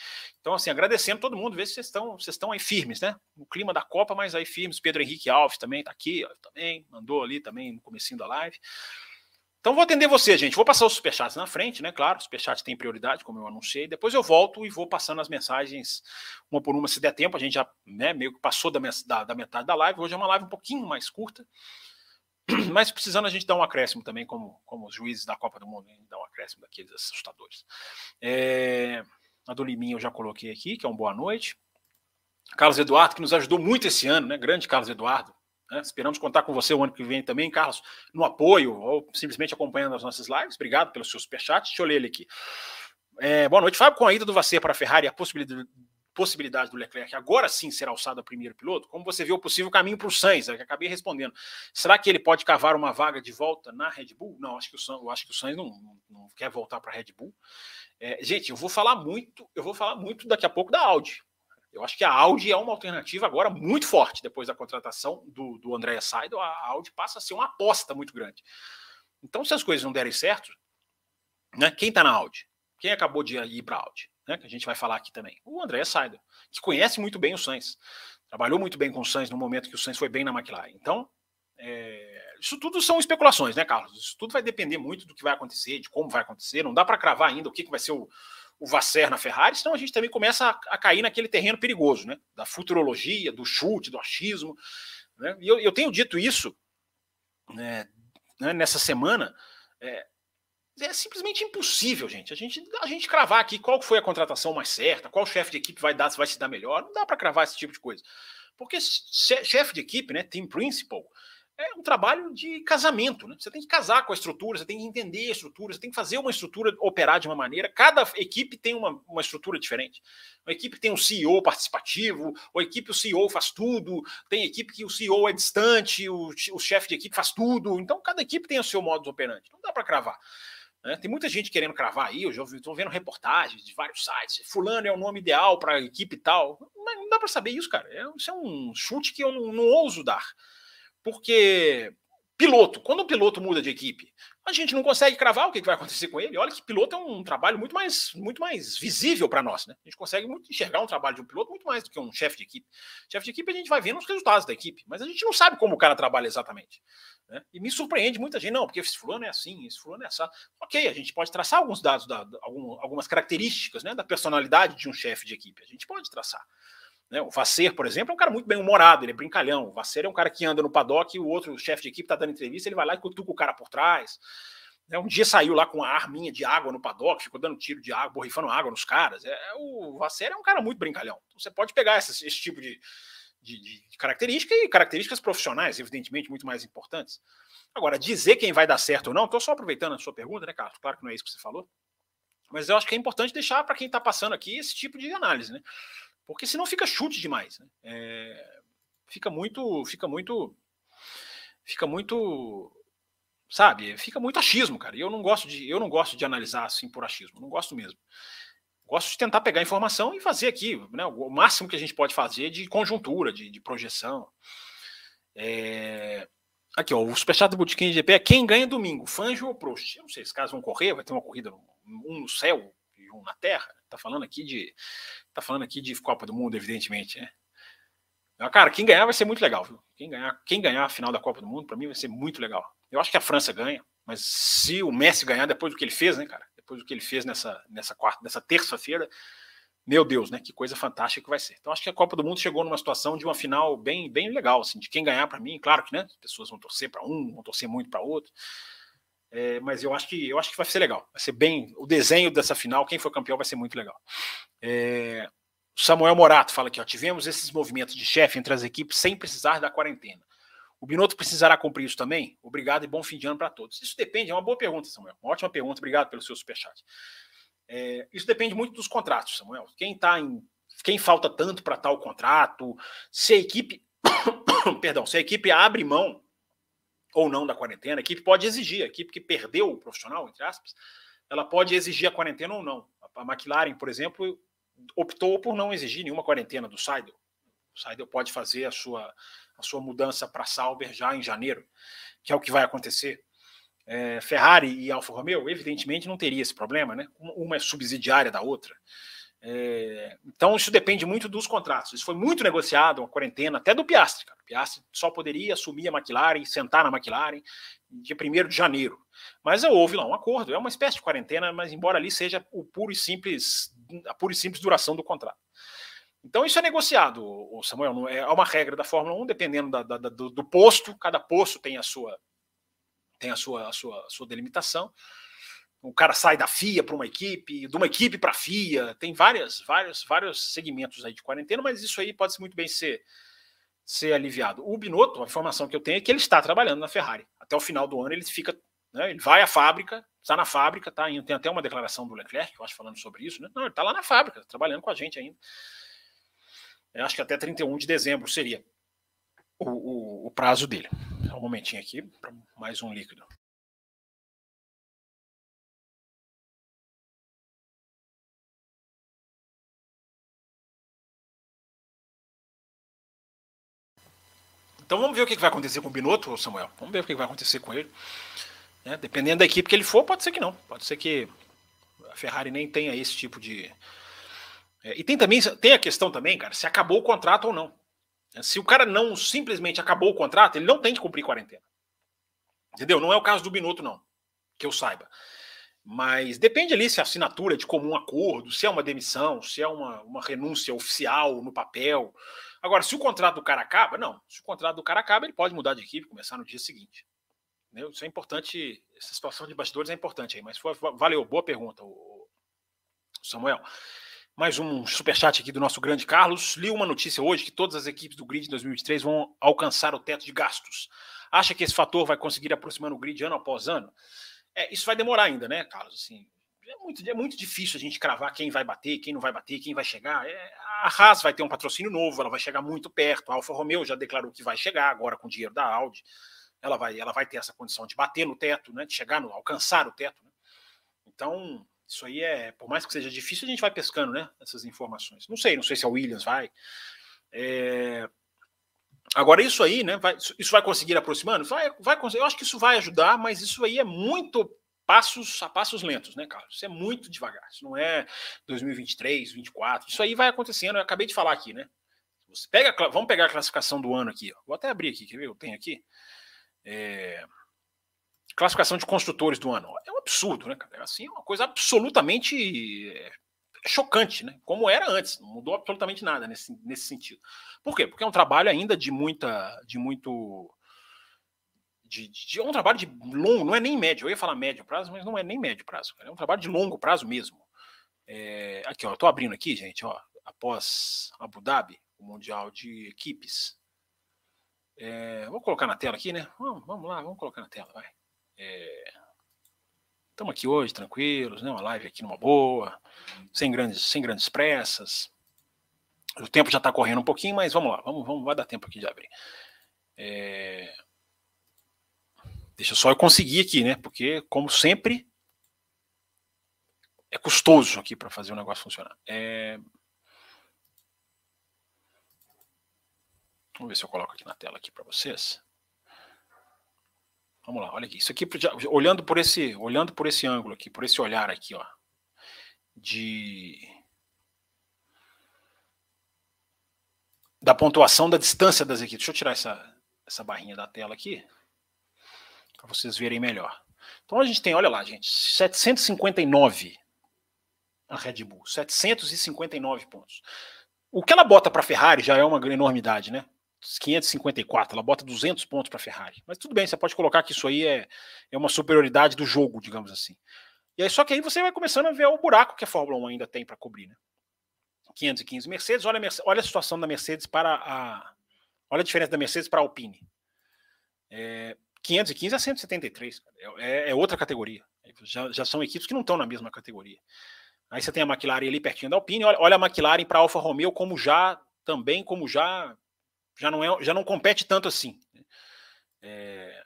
Speaker 1: Então, assim, agradecendo todo mundo, ver se vocês estão, vocês estão aí firmes, né? No clima da Copa, mas aí firmes. Pedro Henrique Alves também está aqui, ó, também, mandou ali também no comecinho da live. Então vou atender você, gente. Vou passar os superchats na frente, né? Claro, os superchats tem prioridade, como eu anunciei. Depois eu volto e vou passando as mensagens uma por uma, se der tempo. A gente já né, meio que passou da, da, da metade da live. Hoje é uma live um pouquinho mais curta. Mas precisando a gente dar um acréscimo também, como, como os juízes da Copa do Mundo, dar um acréscimo daqueles assustadores. É, a do Liminha eu já coloquei aqui, que é um boa noite. Carlos Eduardo, que nos ajudou muito esse ano, né? Grande Carlos Eduardo. Né? Esperamos contar com você o ano que vem também, Carlos, no apoio ou simplesmente acompanhando as nossas lives. Obrigado pelo seu superchat. Deixa eu ler ele aqui. É, boa noite, Fábio. Com a ida do Vasser para a Ferrari, a possibilidade, possibilidade do Leclerc agora sim ser alçado a primeiro piloto, como você vê o possível caminho para o Sainz, é que acabei respondendo. Será que ele pode cavar uma vaga de volta na Red Bull? Não, acho que o Sainz, acho que o Sainz não, não, não quer voltar para a Red Bull. É, gente, eu vou falar muito, eu vou falar muito daqui a pouco da Audi. Eu acho que a Audi é uma alternativa agora muito forte depois da contratação do, do André Seidel. A Audi passa a ser uma aposta muito grande. Então, se as coisas não derem certo, né, quem está na Audi? Quem acabou de ir para a Audi? né, que a gente vai falar aqui também. O André Seidel, que conhece muito bem o Sainz. Trabalhou muito bem com o Sainz no momento que o Sainz foi bem na McLaren. Então, é, isso tudo são especulações, né, Carlos? Isso tudo vai depender muito do que vai acontecer, de como vai acontecer. Não dá para cravar ainda o que, que vai ser o, o Vasser na Ferrari, senão a gente também começa a, a, cair naquele terreno perigoso, né? Da futurologia, do chute, do achismo. Né? E eu, eu tenho dito isso né, né nessa semana. É, é simplesmente impossível, gente. A gente a gente cravar aqui qual foi a contratação mais certa, qual chefe de equipe vai dar, vai se dar melhor. Não dá para cravar esse tipo de coisa. Porque chefe de equipe, né, team principal, é um trabalho de casamento, né? Você tem que casar com a estrutura, você tem que entender a estrutura, você tem que fazer uma estrutura operar de uma maneira. Cada equipe tem uma, uma estrutura diferente. Uma equipe tem um CEO participativo, ou equipe o CEO faz tudo, tem equipe que o CEO é distante, o, o chefe de equipe faz tudo. Então, cada equipe tem o seu modo operante. Não dá para cravar. Né? Tem muita gente querendo cravar aí, eu já estou vendo reportagens de vários sites. Fulano é o nome ideal para a equipe tal. Mas não dá para saber isso, cara. É, isso é um chute que eu não, não ouso dar. Porque piloto, quando o piloto muda de equipe, a gente não consegue cravar o que vai acontecer com ele. Olha que piloto é um trabalho muito mais, muito mais visível para nós, né? A gente consegue muito enxergar um trabalho de um piloto muito mais do que um chefe de equipe. Chefe de equipe a gente vai vendo os resultados da equipe, mas a gente não sabe como o cara trabalha exatamente. Né? E me surpreende muita gente, não, porque esse fulano é assim, esse fulano é assim. Ok, a gente pode traçar alguns dados, da, algumas características né, da personalidade de um chefe de equipe. A gente pode traçar. Né? O Vasser, por exemplo, é um cara muito bem humorado, ele é brincalhão. O Vasser é um cara que anda no paddock e o outro chefe de equipe está dando entrevista, ele vai lá e cutuca o cara por trás. Né? Um dia saiu lá com uma arminha de água no paddock, ficou dando tiro de água, borrifando água nos caras. É, o Vasser é um cara muito brincalhão. Então, você pode pegar esse, esse tipo de, de, de característica e características profissionais, evidentemente, muito mais importantes. Agora, dizer quem vai dar certo ou não, estou só aproveitando a sua pergunta, né, Carlos? Claro que não é isso que você falou. Mas eu acho que é importante deixar para quem está passando aqui esse tipo de análise, né? Porque senão fica chute demais. Né? É, fica muito. Fica muito. Fica muito. Sabe? Fica muito achismo, cara. Eu não gosto de, eu não gosto de analisar assim por achismo. Não gosto mesmo gosto de tentar pegar informação e fazer aqui né, o máximo que a gente pode fazer de conjuntura, de, de projeção. É... Aqui, ó, o superchat do Botequim GP é quem ganha domingo, Fanjo ou Prost? Eu não sei, se casos vão correr, vai ter uma corrida, um no céu e um na terra. Tá falando aqui de. Tá falando aqui de Copa do Mundo, evidentemente, né? Cara, quem ganhar vai ser muito legal, viu? Quem ganhar, quem ganhar a final da Copa do Mundo, para mim vai ser muito legal. Eu acho que a França ganha, mas se o Messi ganhar depois do que ele fez, né, cara? depois do que ele fez nessa, nessa quarta, nessa terça-feira, meu Deus, né? Que coisa fantástica que vai ser. Então acho que a Copa do Mundo chegou numa situação de uma final bem, bem legal, assim, de quem ganhar para mim, claro que né, as pessoas vão torcer para um, vão torcer muito para outro. É, mas eu acho que eu acho que vai ser legal. Vai ser bem o desenho dessa final. Quem for campeão vai ser muito legal. É, Samuel Morato fala aqui: ó, tivemos esses movimentos de chefe entre as equipes sem precisar da quarentena. O Binotto precisará cumprir isso também? Obrigado e bom fim de ano para todos. Isso depende, é uma boa pergunta, Samuel. Uma ótima pergunta, obrigado pelo seu superchat. É, isso depende muito dos contratos, Samuel. Quem tá em. Quem falta tanto para tal contrato, se a equipe. perdão, se a equipe abre mão ou não da quarentena, a equipe pode exigir, a equipe que perdeu o profissional, entre aspas, ela pode exigir a quarentena ou não. A McLaren, por exemplo, optou por não exigir nenhuma quarentena do Seidel. O Seidel pode fazer a sua a sua mudança para Sauber já em janeiro, que é o que vai acontecer. É, Ferrari e Alfa Romeo, evidentemente, não teria esse problema, né? Uma é subsidiária da outra. É, então, isso depende muito dos contratos. Isso foi muito negociado, uma quarentena, até do Piastri. Cara. O Piastri só poderia assumir a McLaren, sentar na McLaren, dia 1 de janeiro. Mas houve lá um acordo, é uma espécie de quarentena, mas embora ali seja o puro e simples, a pura e simples duração do contrato. Então isso é negociado, Samuel. É uma regra da Fórmula 1, dependendo da, da, do, do, posto. Cada posto tem a sua tem a sua, a sua, a sua delimitação. O cara sai da FIA para uma equipe, de uma equipe para a FIA. Tem várias, vários, vários segmentos aí de quarentena, mas isso aí pode muito bem ser ser aliviado. O Binotto, a informação que eu tenho é que ele está trabalhando na Ferrari. Até o final do ano ele fica, né, ele vai à fábrica, está na fábrica, tá? Tem até uma declaração do Leclerc, eu acho, falando sobre isso, né? Não, ele está lá na fábrica, trabalhando com a gente ainda. Eu acho que até 31 de dezembro seria o, o, o prazo dele. Um momentinho aqui mais um líquido. Então vamos ver o que vai acontecer com o Binotto, Samuel. Vamos ver o que vai acontecer com ele. É, dependendo da equipe que ele for, pode ser que não. Pode ser que a Ferrari nem tenha esse tipo de, é, e tem também tem a questão também, cara, se acabou o contrato ou não. Se o cara não simplesmente acabou o contrato, ele não tem que cumprir quarentena. Entendeu? Não é o caso do Minuto, não. Que eu saiba. Mas depende ali se a assinatura é de comum acordo, se é uma demissão, se é uma, uma renúncia oficial no papel. Agora, se o contrato do cara acaba, não. Se o contrato do cara acaba, ele pode mudar de equipe, começar no dia seguinte. Entendeu? Isso é importante. Essa situação de bastidores é importante aí. Mas foi, valeu, boa pergunta, Samuel. Mais um superchat aqui do nosso grande Carlos. Li uma notícia hoje que todas as equipes do grid 2023 vão alcançar o teto de gastos. Acha que esse fator vai conseguir aproximar o grid ano após ano? É, isso vai demorar ainda, né, Carlos? Assim, é, muito, é muito difícil a gente cravar quem vai bater, quem não vai bater, quem vai chegar. É, a Haas vai ter um patrocínio novo, ela vai chegar muito perto. A Alfa Romeo já declarou que vai chegar agora com o dinheiro da Audi. Ela vai, ela vai ter essa condição de bater no teto, né, de chegar no alcançar o teto. Né? Então, isso aí é, por mais que seja difícil, a gente vai pescando, né? Essas informações. Não sei, não sei se a Williams vai. É... Agora, isso aí, né? Vai, isso vai conseguir aproximando? Vai, vai conseguir. Eu acho que isso vai ajudar, mas isso aí é muito passos a passos lentos, né, Carlos? Isso é muito devagar. Isso não é 2023, 2024. Isso aí vai acontecendo. Eu acabei de falar aqui, né? Você pega, vamos pegar a classificação do ano aqui. Ó. Vou até abrir aqui, quer ver? Eu tenho aqui. É... Classificação de construtores do ano. É um absurdo, né, cara? Assim, é uma coisa absolutamente é, chocante, né? Como era antes, não mudou absolutamente nada nesse, nesse sentido. Por quê? Porque é um trabalho ainda de muita, de muito, de, de é um trabalho de longo, não é nem médio. Eu ia falar médio prazo, mas não é nem médio prazo. É um trabalho de longo prazo mesmo. É, aqui, ó, eu tô abrindo aqui, gente, ó, após Abu Dhabi, o mundial de equipes. É, vou colocar na tela aqui, né? Vamos, vamos lá, vamos colocar na tela, vai. Estamos é, aqui hoje, tranquilos, né? Uma live aqui numa boa, sem grandes, sem grandes pressas. O tempo já está correndo um pouquinho, mas vamos lá, vamos, vamos, vai dar tempo aqui de abrir. É... Deixa só eu conseguir aqui, né? Porque, como sempre, é custoso aqui para fazer o negócio funcionar. É... Vamos ver se eu coloco aqui na tela aqui para vocês. Vamos lá, olha aqui. Isso aqui, olhando por esse, olhando por esse ângulo aqui, por esse olhar aqui, ó, de da pontuação da distância das equipes. Deixa eu tirar essa, essa barrinha da tela aqui, para vocês verem melhor. Então a gente tem, olha lá, gente, 759 a Red Bull, 759 pontos. O que ela bota para a Ferrari já é uma enormidade, né? 554, ela bota 200 pontos para a Ferrari. Mas tudo bem, você pode colocar que isso aí é, é uma superioridade do jogo, digamos assim. E aí, só que aí você vai começando a ver o buraco que a Fórmula 1 ainda tem para cobrir, né? 515 Mercedes, olha a, Mercedes, olha a situação da Mercedes para a. Olha a diferença da Mercedes para a Alpine. É, 515 a 173, é, é, outra categoria. Já, já são equipes que não estão na mesma categoria. Aí você tem a McLaren ali pertinho da Alpine, olha, olha a McLaren para a Alfa Romeo como já também como já já não, é, já não compete tanto assim. É,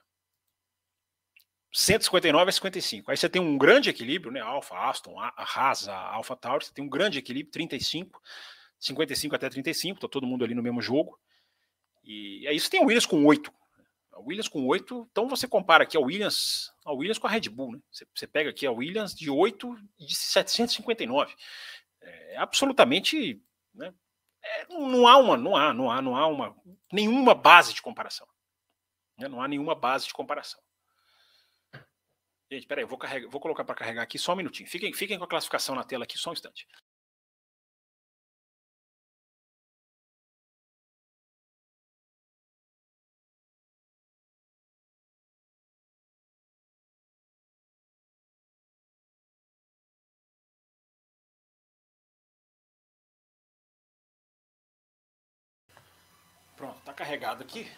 Speaker 1: 159 a 55. Aí você tem um grande equilíbrio, né? Alfa, Aston, Haas, Alfa Tauri, você tem um grande equilíbrio, 35, 55 até 35, tá todo mundo ali no mesmo jogo. E aí você tem o Williams com 8. A Williams com 8, então você compara aqui a Williams, a Williams com a Red Bull, né? Você, você pega aqui a Williams de 8 e de 759. É absolutamente né, é, não há uma, não há, não há, não há uma nenhuma base de comparação. Né? Não há nenhuma base de comparação. Gente, peraí, eu vou, carregar, vou colocar para carregar aqui só um minutinho. Fiquem, fiquem com a classificação na tela aqui só um instante. Carregado aqui.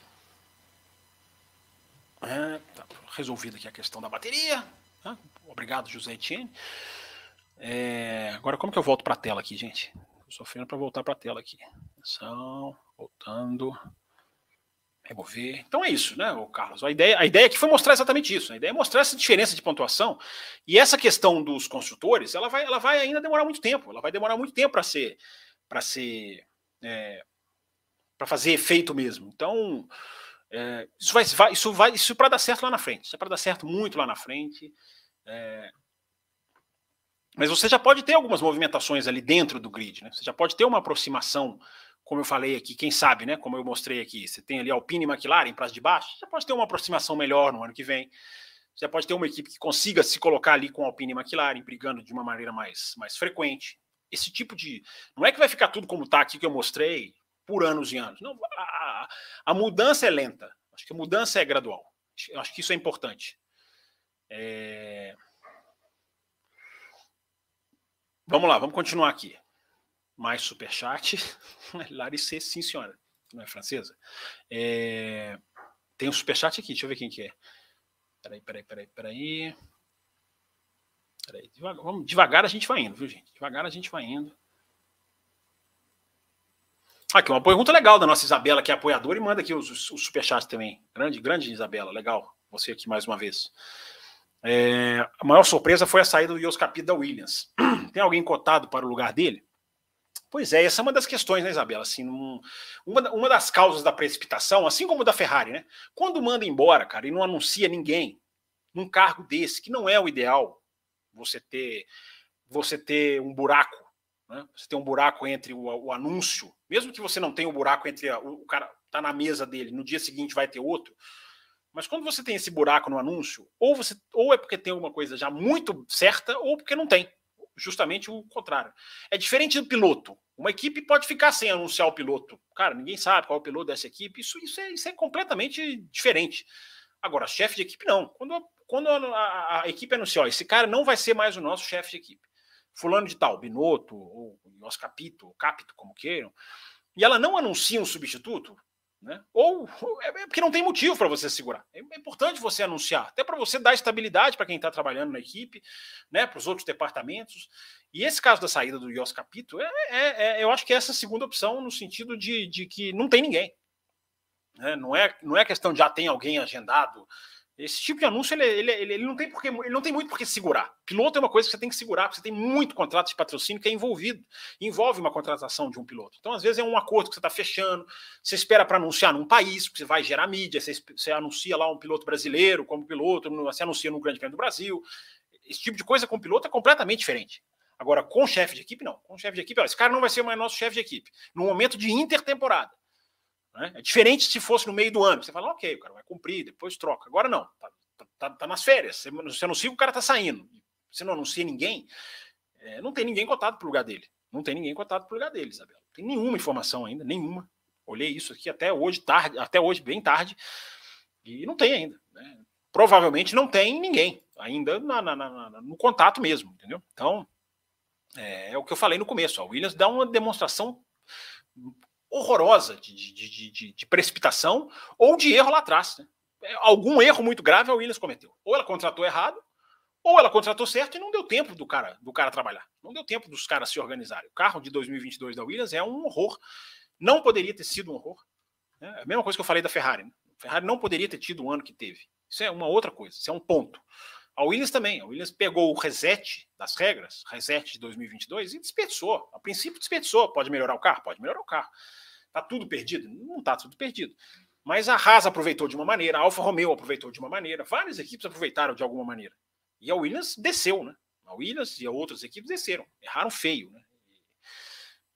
Speaker 1: É, tá resolvida aqui a questão da bateria. Tá? Obrigado, José Etienne. É, agora, como que eu volto para a tela aqui, gente? Estou sofrendo para voltar para a tela aqui. Atenção, voltando. Remover. Então é isso, né, Carlos? A ideia, a ideia aqui foi mostrar exatamente isso. A ideia é mostrar essa diferença de pontuação. E essa questão dos construtores, ela vai, ela vai ainda demorar muito tempo. Ela vai demorar muito tempo para ser, para ser é, para fazer efeito mesmo. Então, é, isso vai, vai, isso vai, isso para dar certo lá na frente. Isso é para dar certo muito lá na frente. É, mas você já pode ter algumas movimentações ali dentro do grid, né? Você já pode ter uma aproximação, como eu falei aqui, quem sabe, né? Como eu mostrei aqui, você tem ali Alpine e McLaren prazo de baixo, você pode ter uma aproximação melhor no ano que vem. Você pode ter uma equipe que consiga se colocar ali com Alpine e McLaren, brigando de uma maneira mais, mais frequente. Esse tipo de. Não é que vai ficar tudo como está aqui que eu mostrei, por anos e anos. Não, a, a, mudança é lenta. Acho que a mudança é gradual. Acho que isso é importante. É... Vamos lá, vamos continuar aqui. Mais superchat. Larissa, sim, senhora. Não é francesa? É... Tem um superchat aqui, deixa eu ver quem que é. Peraí, peraí, peraí, peraí. Peraí, devagar, vamos, devagar a gente vai indo, viu, gente? Devagar a gente vai indo. Aqui, uma pergunta legal da nossa Isabela, que é apoiadora, e manda aqui os, os superchats também. Grande, grande Isabela, legal. Você aqui mais uma vez. É, a maior surpresa foi a saída do Yos Capito da Williams. Tem alguém cotado para o lugar dele? Pois é, essa é uma das questões, né, Isabela? Assim, um, uma, uma das causas da precipitação, assim como da Ferrari, né? Quando manda embora, cara, e não anuncia ninguém num cargo desse, que não é o ideal, você ter você ter um buraco, né? Você ter um buraco entre o, o anúncio, mesmo que você não tenha o um buraco entre a, o, cara tá na mesa dele, no dia seguinte vai ter outro. Mas quando você tem esse buraco no anúncio, ou você ou é porque tem alguma coisa já muito certa, ou porque não tem justamente o contrário. É diferente do piloto. Uma equipe pode ficar sem anunciar o piloto. Cara, ninguém sabe qual é o piloto dessa equipe. Isso, isso, é, isso é completamente diferente. Agora, chefe de equipe, não. Quando, quando a, a, a equipe anuncia, esse cara não vai ser mais o nosso chefe de equipe. Fulano de tal, Binotto, ou Oscapito, Capito, como queiram, e ela não anuncia um substituto, né? Ou é, é porque não tem motivo para você segurar. É, é importante você anunciar, até para você dar estabilidade para quem está trabalhando na equipe, né? para os outros departamentos. E esse caso da saída do Yos Capito, é, é, é, eu acho que é essa segunda opção, no sentido de, de que não tem ninguém. Né? Não, é, não é questão de já tem alguém agendado esse tipo de anúncio ele, ele, ele, ele, não tem porque, ele não tem muito por que segurar. Piloto é uma coisa que você tem que segurar, porque você tem muito contrato de patrocínio que é envolvido. Envolve uma contratação de um piloto. Então, às vezes, é um acordo que você está fechando, você espera para anunciar num país, porque você vai gerar mídia, você, você, anuncia lá um piloto brasileiro como piloto, você anuncia no Grande Prêmio do Brasil. Esse tipo de coisa com piloto é completamente diferente. Agora, com chefe de equipe, não. Com chefe de equipe, esse cara não vai ser mais nosso chefe de equipe. No momento de intertemporada. Né? É diferente se fosse no meio do ano. Você fala, ok, o cara vai cumprir, depois troca. Agora não, tá, tá, tá, tá nas férias. Você, você anuncia o cara tá saindo. Você não anuncia ninguém, é, não tem ninguém cotado pro lugar dele. Não tem ninguém cotado pro lugar dele, Isabela. Não tem nenhuma informação ainda, nenhuma. Olhei isso aqui até hoje, tarde, até hoje, bem tarde, e não tem ainda. Né? Provavelmente não tem ninguém ainda na, na, na, no contato mesmo, entendeu? Então, é, é, o que eu falei no começo. A Williams dá uma demonstração horrorosa de, de, de, de, precipitação ou de erro lá atrás. Né? É, algum erro muito grave a Williams cometeu. Ou ela contratou errado, ou ela contratou certo e não deu tempo do cara do cara trabalhar. Não deu tempo dos caras se organizarem. O carro de 2022 da Williams é um horror. Não poderia ter sido um horror. Né? É a mesma coisa que eu falei da Ferrari. Né? A Ferrari não poderia ter tido o ano que teve. Isso é uma outra coisa. Isso é um ponto. A Williams também. A Williams pegou o reset das regras, reset de 2022, e desperdiçou. A princípio, desperdiçou. Pode melhorar o carro? Pode melhorar o carro. Está tudo perdido? Não está tudo perdido. Mas a Haas aproveitou de uma maneira, a Alfa Romeo aproveitou de uma maneira, várias equipes aproveitaram de alguma maneira. E a Williams desceu, né? A Williams e outras equipes desceram, erraram feio, né?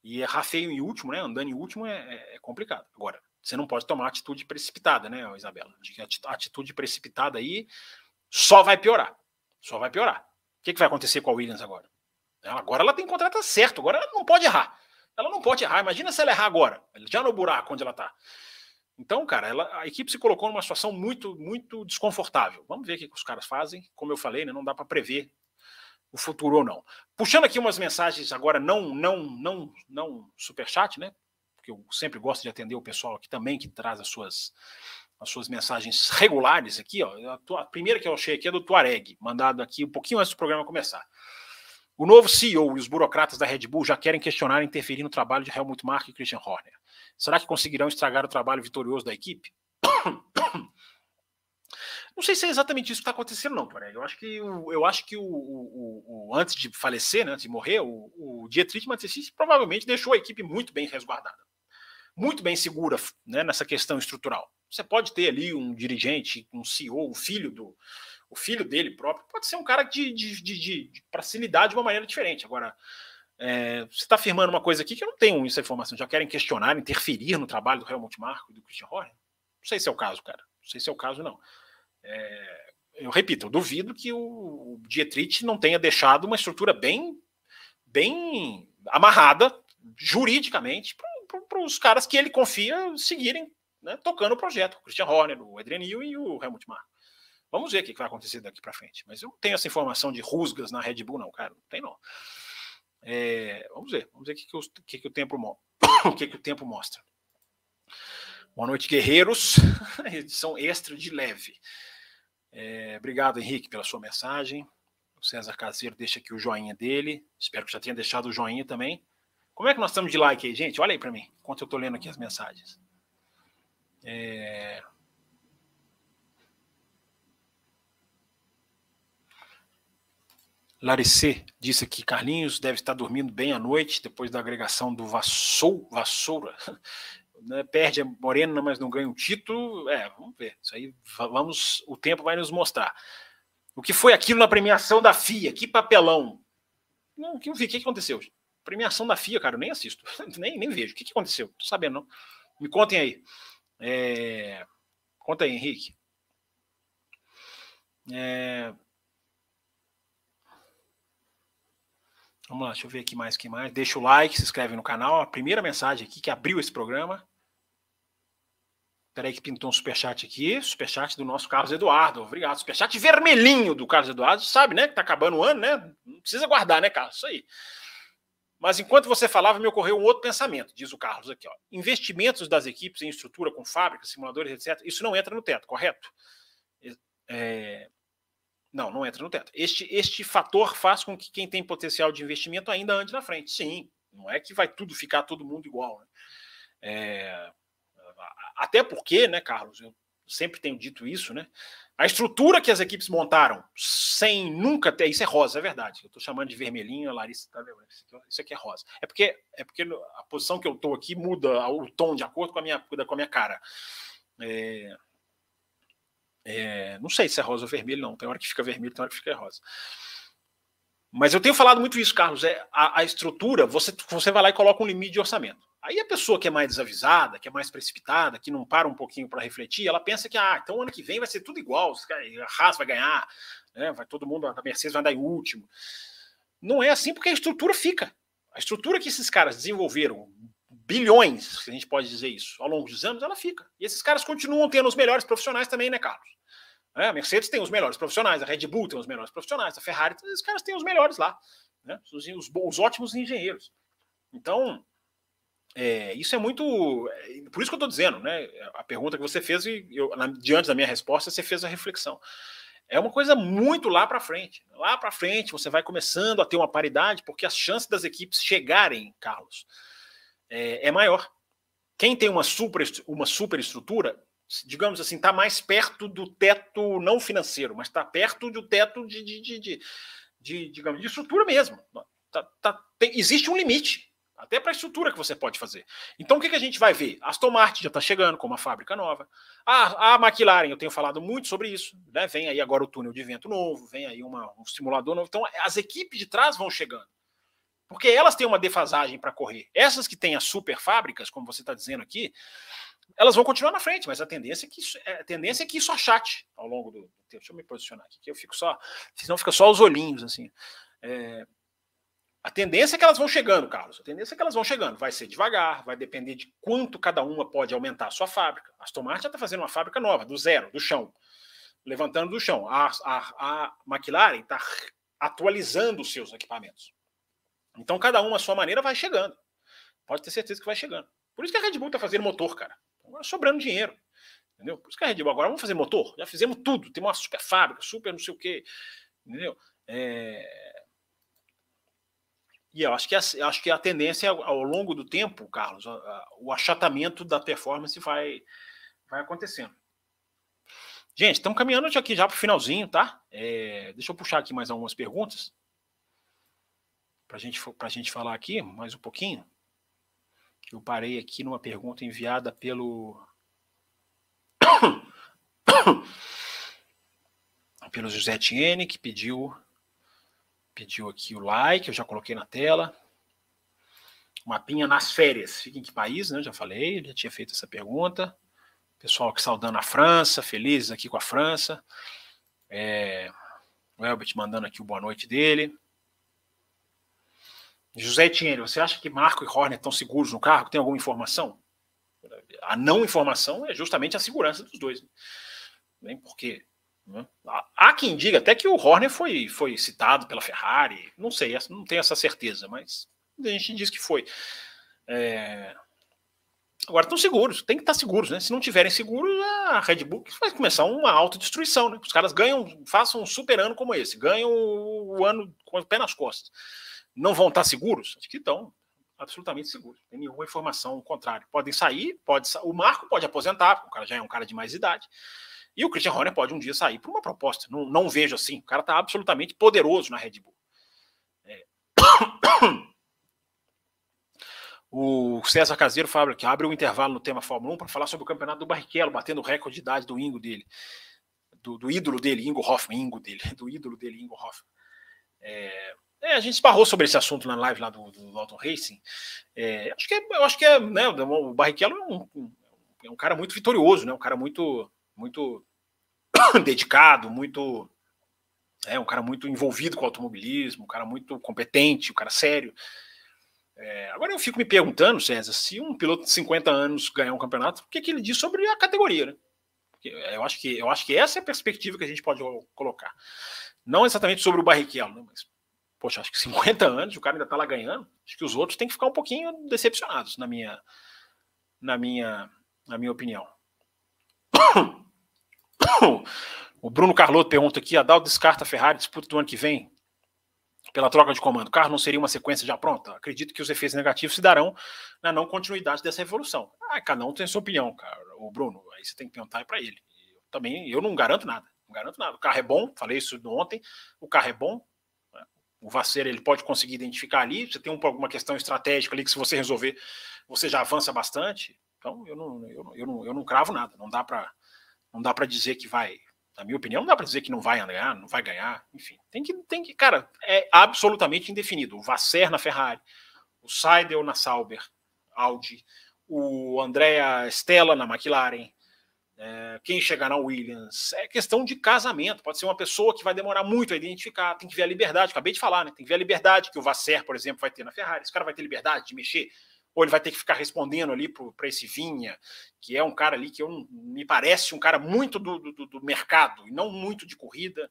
Speaker 1: E errar feio em último, né? Andando em último é, é, é complicado. Agora, você não pode tomar atitude precipitada, né, Isabela? Atitude precipitada aí só vai piorar. Só vai piorar. O que, que vai acontecer com a Williams agora? Agora ela tem contrato certo, agora ela não pode errar. Ela não pode errar. Imagina se ela errar agora, já no buraco onde ela está. Então, cara, ela, a equipe se colocou numa situação muito, muito desconfortável. Vamos ver o que os caras fazem. Como eu falei, né, não dá para prever o futuro ou não. Puxando aqui umas mensagens agora, não, não, não, não superchat, né? Porque eu sempre gosto de atender o pessoal aqui também que traz as suas, as suas mensagens regulares aqui, ó. A, primeira que eu achei aqui é do Tuareg, mandado aqui um pouquinho antes do programa começar. O novo CEO e os burocratas da Red Bull já querem questionar e interferir no trabalho de Helmut Marko e Christian Horner. Será que conseguirão estragar o trabalho vitorioso da equipe? Não sei se é exatamente isso que está acontecendo, não, Torelli. Eu acho que, o, eu acho que o, o, o, antes de falecer, né, antes de morrer, o, o Dietrich Mateschitz provavelmente deixou a equipe muito bem resguardada, muito bem segura né, nessa questão estrutural. Você pode ter ali um dirigente, um CEO, um filho do, o filho dele próprio, pode ser um cara de, de, de, de para se lidar de uma maneira diferente. Agora, é, você está afirmando uma coisa aqui que eu não tenho essa informação. Já querem questionar, interferir no trabalho do Helmut Marko e do Christian Horner? Não sei se é o caso, cara. Não sei se é o caso, não. É, eu repito, eu duvido que o Dietrich não tenha deixado uma estrutura bem, bem amarrada juridicamente para os caras que ele confia seguirem né, tocando o projeto. O Christian Horner, o Adrian Hill e o Helmut Marko. Vamos ver o que vai acontecer daqui para frente. Mas eu não tenho essa informação de rusgas na Red Bull, não, cara. Não tem, não. É, vamos ver. Vamos ver o que, que, o, que, que o tempo o que, que o tempo mostra. Boa noite, guerreiros. Edição extra de leve. É, obrigado, Henrique, pela sua mensagem. O César Caseiro deixa aqui o joinha dele. Espero que já tenha deixado o joinha também. Como é que nós estamos de like aí, gente? Olha aí para mim, enquanto eu estou lendo aqui as mensagens. É... Disse aqui: Carlinhos deve estar dormindo bem à noite depois da agregação do Vassou, Vassoura. Né, perde a Morena, mas não ganha um título. É, vamos ver. Isso aí, vamos. O tempo vai nos mostrar. O que foi aquilo na premiação da FIA? Que papelão! Não, que. O que aconteceu? Premiação da FIA, cara, eu nem assisto, nem, nem vejo. O que aconteceu? Tô sabendo, não. Me contem aí. É... Conta aí, Henrique. É... Vamos lá, deixa eu ver aqui mais que mais. Deixa o like, se inscreve no canal. A primeira mensagem aqui que abriu esse programa. Peraí que pintou um superchat aqui. Superchat do nosso Carlos Eduardo. Obrigado. Superchat vermelhinho do Carlos Eduardo. Sabe, né? Que tá acabando o ano, né? Não precisa guardar, né, Carlos? Isso aí. Mas enquanto você falava, me ocorreu um outro pensamento, diz o Carlos aqui. Ó. Investimentos das equipes em estrutura com fábricas, simuladores, etc. Isso não entra no teto, correto? É, não, não entra no teto. Este, este fator faz com que quem tem potencial de investimento ainda ande na frente. Sim, não é que vai tudo ficar todo mundo igual. Né? É, até porque, né, Carlos, eu sempre tenho dito isso, né? A estrutura que as equipes montaram sem nunca ter. Isso é rosa, é verdade. Eu estou chamando de vermelhinho, a Larissa está lembrando. Isso aqui é rosa. É porque, é porque a posição que eu estou aqui muda o tom de acordo com a minha, com a minha cara. É, é, não sei se é rosa ou vermelho, não. Tem hora que fica vermelho, tem hora que fica rosa. Mas eu tenho falado muito isso, Carlos. É a, a, estrutura, você, você vai lá e coloca um limite de orçamento. Aí a pessoa que é mais desavisada, que é mais precipitada, que não para um pouquinho para refletir, ela pensa que ah, então ano que vem vai ser tudo igual, a Haas vai ganhar, né, vai todo mundo, a Mercedes vai andar em último. Não é assim porque a estrutura fica. A estrutura que esses caras desenvolveram, bilhões, se a gente pode dizer isso, ao longo dos anos, ela fica. E esses caras continuam tendo os melhores profissionais também, né, Carlos? É, a Mercedes tem os melhores profissionais, a Red Bull tem os melhores profissionais, a Ferrari, esses caras têm os melhores lá, né? os, os, os ótimos engenheiros. Então, é, isso é muito. É, por isso que eu estou dizendo, né? A pergunta que você fez, e eu, na, diante da minha resposta, você fez a reflexão. É uma coisa muito lá para frente. Lá para frente, você vai começando a ter uma paridade, porque as chances das equipes chegarem, Carlos, é, é maior. Quem tem uma super, uma super estrutura, digamos assim, está mais perto do teto não financeiro, mas está perto do teto de, de, de, de, de digamos, de estrutura mesmo. Tá, tá, tem, existe um limite até para a estrutura que você pode fazer. Então o que, que a gente vai ver? Aston Martin já está chegando com uma fábrica nova. A, a McLaren, eu tenho falado muito sobre isso. Né? Vem aí agora o túnel de vento novo, vem aí uma, um simulador novo. Então as equipes de trás vão chegando. Porque elas têm uma defasagem para correr. Essas que têm as super fábricas, como você está dizendo aqui, elas vão continuar na frente, mas a tendência é que isso, a tendência é que isso achate ao longo do tempo. Deixa eu me posicionar aqui, que eu fico só. Senão fica só os olhinhos, assim. É, a tendência é que elas vão chegando, Carlos. A tendência é que elas vão chegando. Vai ser devagar, vai depender de quanto cada uma pode aumentar a sua fábrica. A Aston Martin está fazendo uma fábrica nova, do zero, do chão, levantando do chão. A, a, a McLaren está atualizando os seus equipamentos. Então, cada uma, a sua maneira, vai chegando. Pode ter certeza que vai chegando. Por isso que a Red Bull está fazendo motor, cara. Sobrando dinheiro. Entendeu? Por isso que a Red Bull agora vamos fazer motor. Já fizemos tudo. Tem uma super fábrica, super não sei o quê. Entendeu? É e eu acho que, a, acho que a tendência ao longo do tempo, Carlos, a, a, o achatamento da performance vai, vai acontecendo. Gente, estamos caminhando aqui já para o finalzinho, tá? É, deixa eu puxar aqui mais algumas perguntas para gente, a gente falar aqui mais um pouquinho. Eu parei aqui numa pergunta enviada pelo pelo José Tiene, que pediu pediu aqui o like, eu já coloquei na tela. Mapinha nas férias. Fica em que país, né? Já falei, já tinha feito essa pergunta. Pessoal que saudando a França, felizes aqui com a França. É, o Elbert mandando aqui o boa noite dele. José Etienne, você acha que Marco e Horner estão seguros no carro? Tem alguma informação? A não informação é justamente a segurança dos dois. Né? Porque né? Há quem diga até que o Horner foi, foi citado pela Ferrari, não sei, não tenho essa certeza, mas a gente diz que foi. É... Agora estão seguros, tem que estar seguros, né? Se não tiverem seguros, a Red Bull vai começar uma autodestruição, né? Os caras ganham, façam um super ano como esse, ganham o ano com o pé nas costas. Não vão estar seguros? Acho que estão absolutamente seguros. Tem nenhuma informação contrária. Podem sair, pode o Marco pode aposentar, o cara já é um cara de mais idade. E o Christian Horner pode um dia sair por uma proposta. Não, não vejo assim. O cara está absolutamente poderoso na Red Bull. O César Caseiro fala que abre um intervalo no tema Fórmula 1 para falar sobre o campeonato do Barrichello, batendo o recorde de idade do Ingo dele. Do, do, ídolo dele, Ingo Hoffman, Ingo dele, do ídolo dele, Ingo Hoffman. É, é, a gente esbarrou sobre esse assunto na live lá do, do Auto Racing. É, acho que é, eu acho que é, né, o Barrichello é um, é um cara muito vitorioso, né, um cara muito, muito dedicado, muito é um cara muito envolvido com o automobilismo, um cara muito competente, um cara sério. É, agora eu fico me perguntando, César, se um piloto de 50 anos ganhar um campeonato, o que, que ele diz sobre a categoria, né? Eu acho que eu acho que essa é a perspectiva que a gente pode colocar. Não exatamente sobre o Barrichello, né? mas poxa, acho que 50 anos, o cara ainda tá lá ganhando. Acho que os outros têm que ficar um pouquinho decepcionados, na minha na minha na minha opinião. O Bruno Carlotto pergunta aqui: a Dal descarta a Ferrari disputa do ano que vem? pela troca de comando. O carro não seria uma sequência já pronta? Acredito que os efeitos negativos se darão na não continuidade dessa evolução. Ah, cada um tem sua opinião, cara. O Bruno, aí você tem que perguntar para ele. Eu também, eu não garanto nada. Não garanto nada. O carro é bom, falei isso ontem. O carro é bom. O Vasseira ele pode conseguir identificar ali. Você tem alguma questão estratégica ali que se você resolver, você já avança bastante. Então eu não, eu, eu não, eu não cravo nada. Não dá para não dá para dizer que vai na minha opinião, não dá para dizer que não vai ganhar, não vai ganhar, enfim. Tem que, tem que, cara, é absolutamente indefinido. O Vasser na Ferrari, o Seidel na Sauber, Audi, o Andrea Stella na McLaren, é, quem chegar na Williams. É questão de casamento. Pode ser uma pessoa que vai demorar muito a identificar. Tem que ver a liberdade. Acabei de falar, né? Tem que ver a liberdade que o Vasser, por exemplo, vai ter na Ferrari. Esse cara vai ter liberdade de mexer ou ele vai ter que ficar respondendo ali para esse Vinha, que é um cara ali que eu, me parece um cara muito do, do, do mercado e não muito de corrida.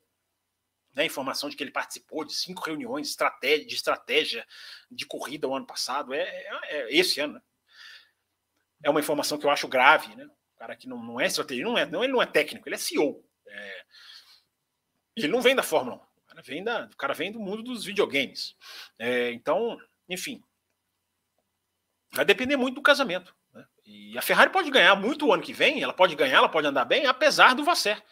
Speaker 1: Né, informação de que ele participou de cinco reuniões de estratégia, de, estratégia de corrida o ano passado, é, é, é esse ano. Né? É uma informação que eu acho grave, né? Cara que não, não é estratégia, não é, não, ele não é técnico, ele é CEO. É, ele não vem da Fórmula 1, o cara vem, da, o cara vem do mundo dos videogames. É, então, enfim, Vai depender muito do casamento. Né? E a Ferrari pode ganhar muito o ano que vem, ela pode ganhar, ela pode andar bem, apesar do Vasser.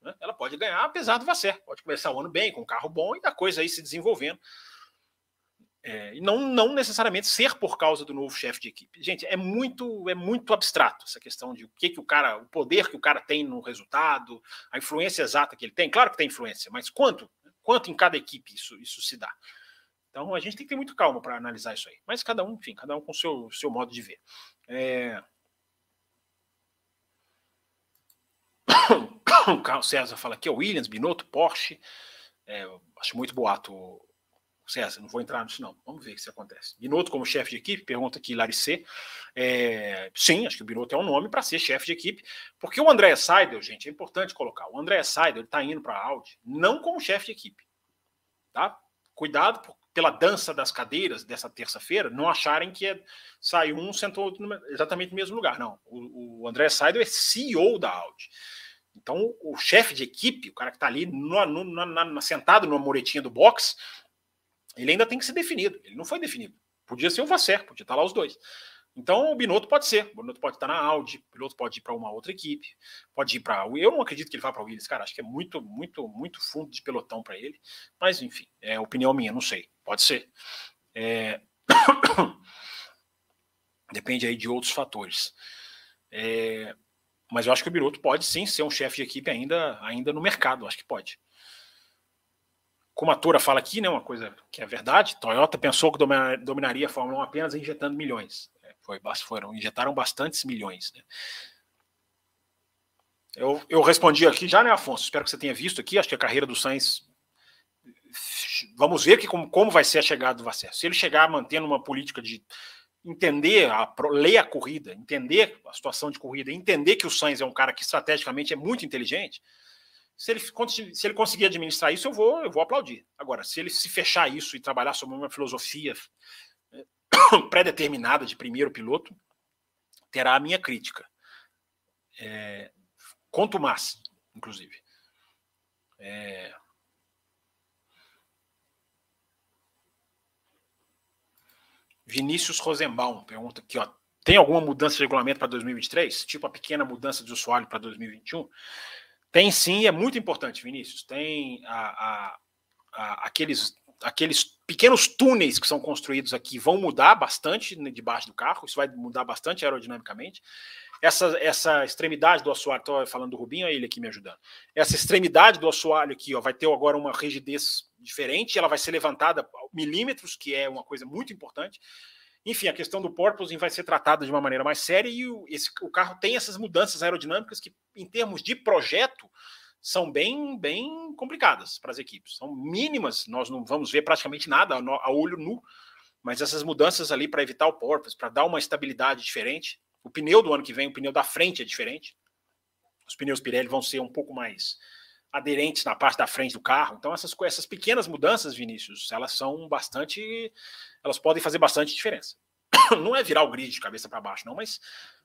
Speaker 1: Né? Ela pode ganhar apesar do Vasser. Pode começar o ano bem, com um carro bom e a coisa aí se desenvolvendo. É, não, não necessariamente ser por causa do novo chefe de equipe. Gente, é muito é muito abstrato essa questão de o que, que o cara, o poder que o cara tem no resultado, a influência exata que ele tem. Claro que tem influência, mas quanto? Quanto em cada equipe isso, isso se dá? Então a gente tem que ter muito calma para analisar isso aí. Mas cada um, enfim, cada um com o seu, seu modo de ver. É... O Carlos César fala aqui, é Williams, Binotto, Porsche. É, acho muito boato, César, não vou entrar nisso não. Vamos ver o que acontece. Binotto como chefe de equipe, pergunta aqui Laricê. É, sim, acho que o Binotto é um nome para ser chefe de equipe, porque o André Seidel, gente, é importante colocar. O André Seidel está indo para a Audi não como chefe de equipe, tá? Cuidado, pela dança das cadeiras dessa terça-feira, não acharem que é, saiu um, sentou outro no, exatamente no mesmo lugar. Não. O, o André Seidel é CEO da Audi. Então, o chefe de equipe, o cara que está ali no, no, na, sentado numa muretinha do box, ele ainda tem que ser definido. Ele não foi definido. Podia ser o Vasser, podia estar lá os dois. Então o Binotto pode ser. O Binotto pode estar na Audi, o piloto pode ir para uma outra equipe, pode ir para. Eu não acredito que ele vá para o Williams, cara. Acho que é muito, muito, muito fundo de pelotão para ele. Mas enfim, é opinião minha, não sei. Pode ser. É... Depende aí de outros fatores. É... Mas eu acho que o Binotto pode sim ser um chefe de equipe ainda, ainda no mercado. Acho que pode. Como a Tora fala aqui, né, uma coisa que é verdade, Toyota pensou que dominaria a Fórmula 1 apenas injetando milhões. Foi, foram, injetaram bastantes milhões. Né? Eu, eu respondi aqui já, né, Afonso? Espero que você tenha visto aqui. Acho que a carreira do Sainz. Vamos ver que como, como vai ser a chegada do Vasser. Se ele chegar mantendo uma política de entender, a, ler a corrida, entender a situação de corrida, entender que o Sainz é um cara que estrategicamente é muito inteligente, se ele, se ele conseguir administrar isso, eu vou, eu vou aplaudir. Agora, se ele se fechar isso e trabalhar sobre uma filosofia pré-determinada de primeiro piloto, terá a minha crítica. É, quanto mais, inclusive. É, Vinícius Rosenbaum pergunta aqui, ó, tem alguma mudança de regulamento para 2023? Tipo a pequena mudança de usuário para 2021? Tem sim, é muito importante, Vinícius. Tem a, a, a, aqueles, aqueles pequenos túneis que são construídos aqui vão mudar bastante né, debaixo do carro, isso vai mudar bastante aerodinamicamente. Essa, essa extremidade do assoalho, estou falando do Rubinho, é ele aqui me ajudando. Essa extremidade do assoalho aqui ó, vai ter agora uma rigidez diferente, ela vai ser levantada milímetros, que é uma coisa muito importante. Enfim, a questão do porpoising vai ser tratada de uma maneira mais séria e o, esse, o carro tem essas mudanças aerodinâmicas que, em termos de projeto, são bem, bem complicadas para as equipes. São mínimas, nós não vamos ver praticamente nada a olho nu, mas essas mudanças ali para evitar o porpoise, para dar uma estabilidade diferente. O pneu do ano que vem, o pneu da frente é diferente. Os pneus Pirelli vão ser um pouco mais aderentes na parte da frente do carro. Então essas essas pequenas mudanças, Vinícius, elas são bastante, elas podem fazer bastante diferença. Não é virar o grid de cabeça para baixo, não, mas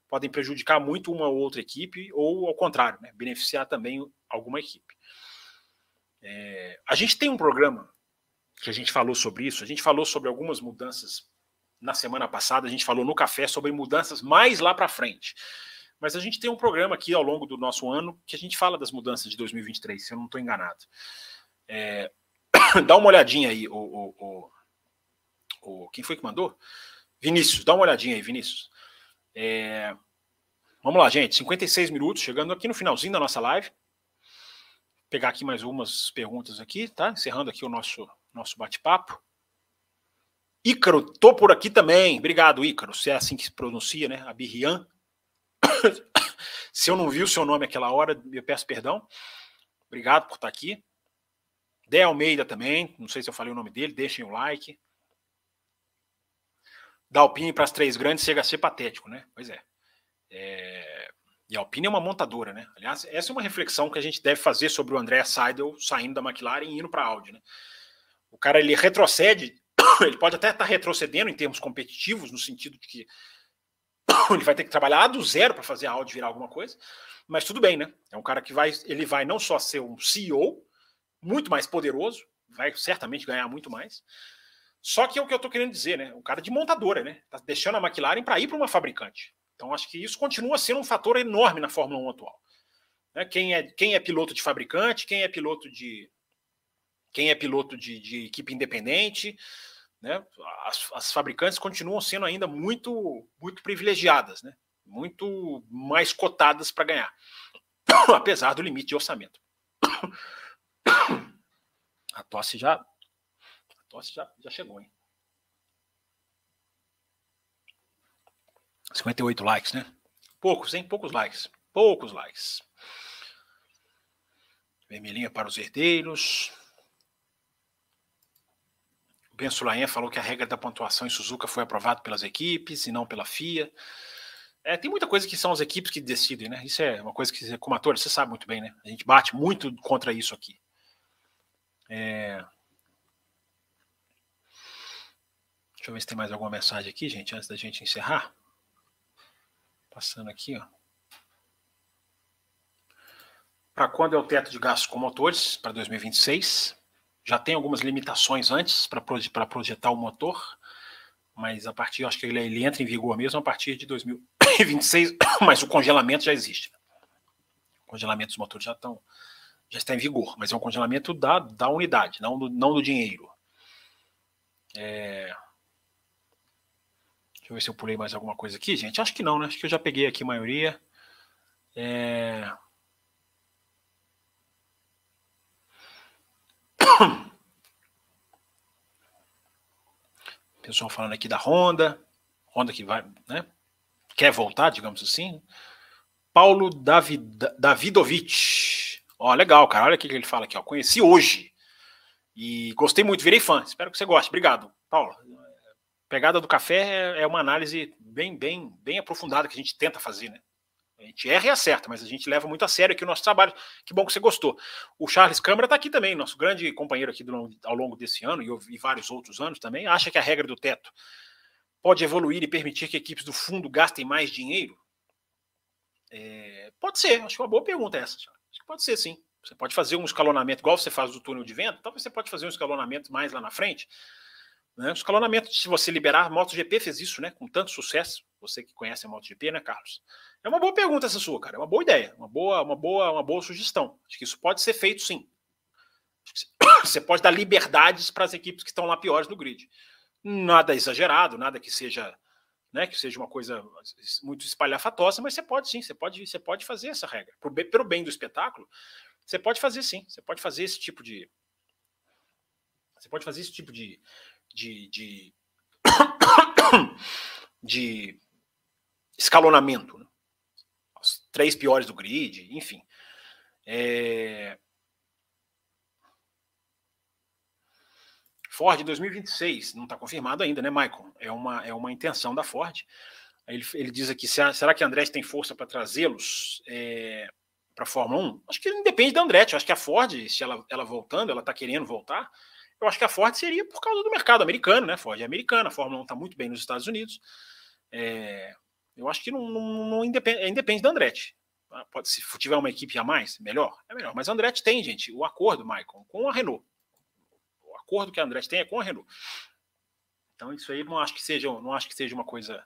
Speaker 1: podem prejudicar muito uma ou outra equipe, ou ao contrário, né, beneficiar também alguma equipe. É, a gente tem um programa que a gente falou sobre isso, a gente falou sobre algumas mudanças na semana passada, a gente falou no café sobre mudanças mais lá para frente. Mas a gente tem um programa aqui ao longo do nosso ano que a gente fala das mudanças de 2023, se eu não estou enganado. É, dá uma olhadinha aí, o, o, o, quem foi que mandou? Vinícius, dá uma olhadinha aí, Vinícius. É... Vamos lá, gente. 56 minutos, chegando aqui no finalzinho da nossa live. Pegar aqui mais umas perguntas aqui, tá? Encerrando aqui o nosso, nosso bate-papo. Ícaro, tô por aqui também. Obrigado, Ícaro. Se é assim que se pronuncia, né? Abirrian. Se eu não vi o seu nome aquela hora, eu peço perdão. Obrigado por estar aqui. Dé Almeida também. Não sei se eu falei o nome dele. Deixem o like da Alpine para as três grandes chega a ser patético, né? Pois é. é. E a Alpine é uma montadora, né? Aliás, essa é uma reflexão que a gente deve fazer sobre o André Seidel saindo da McLaren e indo para a Audi, né? O cara ele retrocede, ele pode até estar tá retrocedendo em termos competitivos, no sentido de que ele vai ter que trabalhar do zero para fazer a Audi virar alguma coisa, mas tudo bem, né? É um cara que vai, ele vai não só ser um CEO muito mais poderoso, vai certamente ganhar muito mais, só que é o que eu estou querendo dizer, né? O cara de montadora, né? Tá deixando a McLaren para ir para uma fabricante. Então acho que isso continua sendo um fator enorme na Fórmula 1 atual. Né? Quem, é, quem é piloto de fabricante, quem é piloto de quem é piloto de, de equipe independente, né? As, as, fabricantes continuam sendo ainda muito muito privilegiadas, né? Muito mais cotadas para ganhar, apesar do limite de orçamento. A tosse já nossa, já, já chegou, hein? 58 likes, né? Poucos, hein? Poucos likes. Poucos likes. Vermelhinha para os herdeiros. Ben Sulayen falou que a regra da pontuação em Suzuka foi aprovada pelas equipes e não pela FIA. É, tem muita coisa que são as equipes que decidem, né? Isso é uma coisa que, como ator, você sabe muito bem, né? A gente bate muito contra isso aqui. É, Deixa eu ver se tem mais alguma mensagem aqui, gente, antes da gente encerrar. Passando aqui, ó. Para quando é o teto de gastos com motores? Para 2026. Já tem algumas limitações antes para projetar o motor, mas a partir, acho que ele, ele entra em vigor mesmo a partir de 2026, mas o congelamento já existe. O congelamento dos motores já estão já está em vigor, mas é um congelamento da, da unidade, não do, não do dinheiro. É, Deixa eu ver se eu pulei mais alguma coisa aqui, gente. Acho que não, né? Acho que eu já peguei aqui a maioria. É... Pessoal falando aqui da Honda. Honda que vai, né? Quer voltar, digamos assim. Paulo David, Davidovich. Ó, legal, cara. Olha o que ele fala aqui, ó. Conheci hoje. E gostei muito, virei fã. Espero que você goste. Obrigado, Paulo pegada do café é uma análise bem, bem, bem aprofundada que a gente tenta fazer, né? A gente erra e acerta, mas a gente leva muito a sério aqui o nosso trabalho. Que bom que você gostou. O Charles Câmara está aqui também, nosso grande companheiro aqui do, ao longo desse ano e, e vários outros anos também. Acha que a regra do teto pode evoluir e permitir que equipes do fundo gastem mais dinheiro? É, pode ser, acho que é uma boa pergunta essa. Acho que pode ser sim. Você pode fazer um escalonamento igual você faz do túnel de vento, talvez você pode fazer um escalonamento mais lá na frente né? O escalonamento, se você liberar, a MotoGP fez isso, né? Com tanto sucesso. Você que conhece a MotoGP, né, Carlos? É uma boa pergunta essa sua, cara. É uma boa ideia, uma boa, uma boa, uma boa sugestão. Acho que isso pode ser feito sim. Você pode dar liberdades para as equipes que estão lá piores no grid. Nada exagerado, nada que seja, né, que seja uma coisa muito espalhafatosa, mas você pode sim, você pode, você pode fazer essa regra. Pro, pelo bem do espetáculo, você pode fazer sim, você pode fazer esse tipo de. Você pode fazer esse tipo de. De, de, de escalonamento. Né? Os três piores do grid, enfim. É... Ford 2026, não está confirmado ainda, né, Michael? É uma, é uma intenção da Ford. Ele, ele diz aqui: será que a Andretti tem força para trazê-los é, para a Fórmula 1? Acho que depende da Andretti. Acho que a Ford, se ela, ela voltando, ela está querendo voltar, eu acho que a Ford seria por causa do mercado americano, né? Ford é americana, a Fórmula 1 está muito bem nos Estados Unidos. É, eu acho que não, não, não independe, é independe da Andretti. Ah, pode, se tiver uma equipe a mais, melhor, é melhor. Mas a Andretti tem, gente, o acordo, Michael, com a Renault acordo que a Andretti tem é com a Renault. Então isso aí não acho que seja, não acho que seja uma coisa,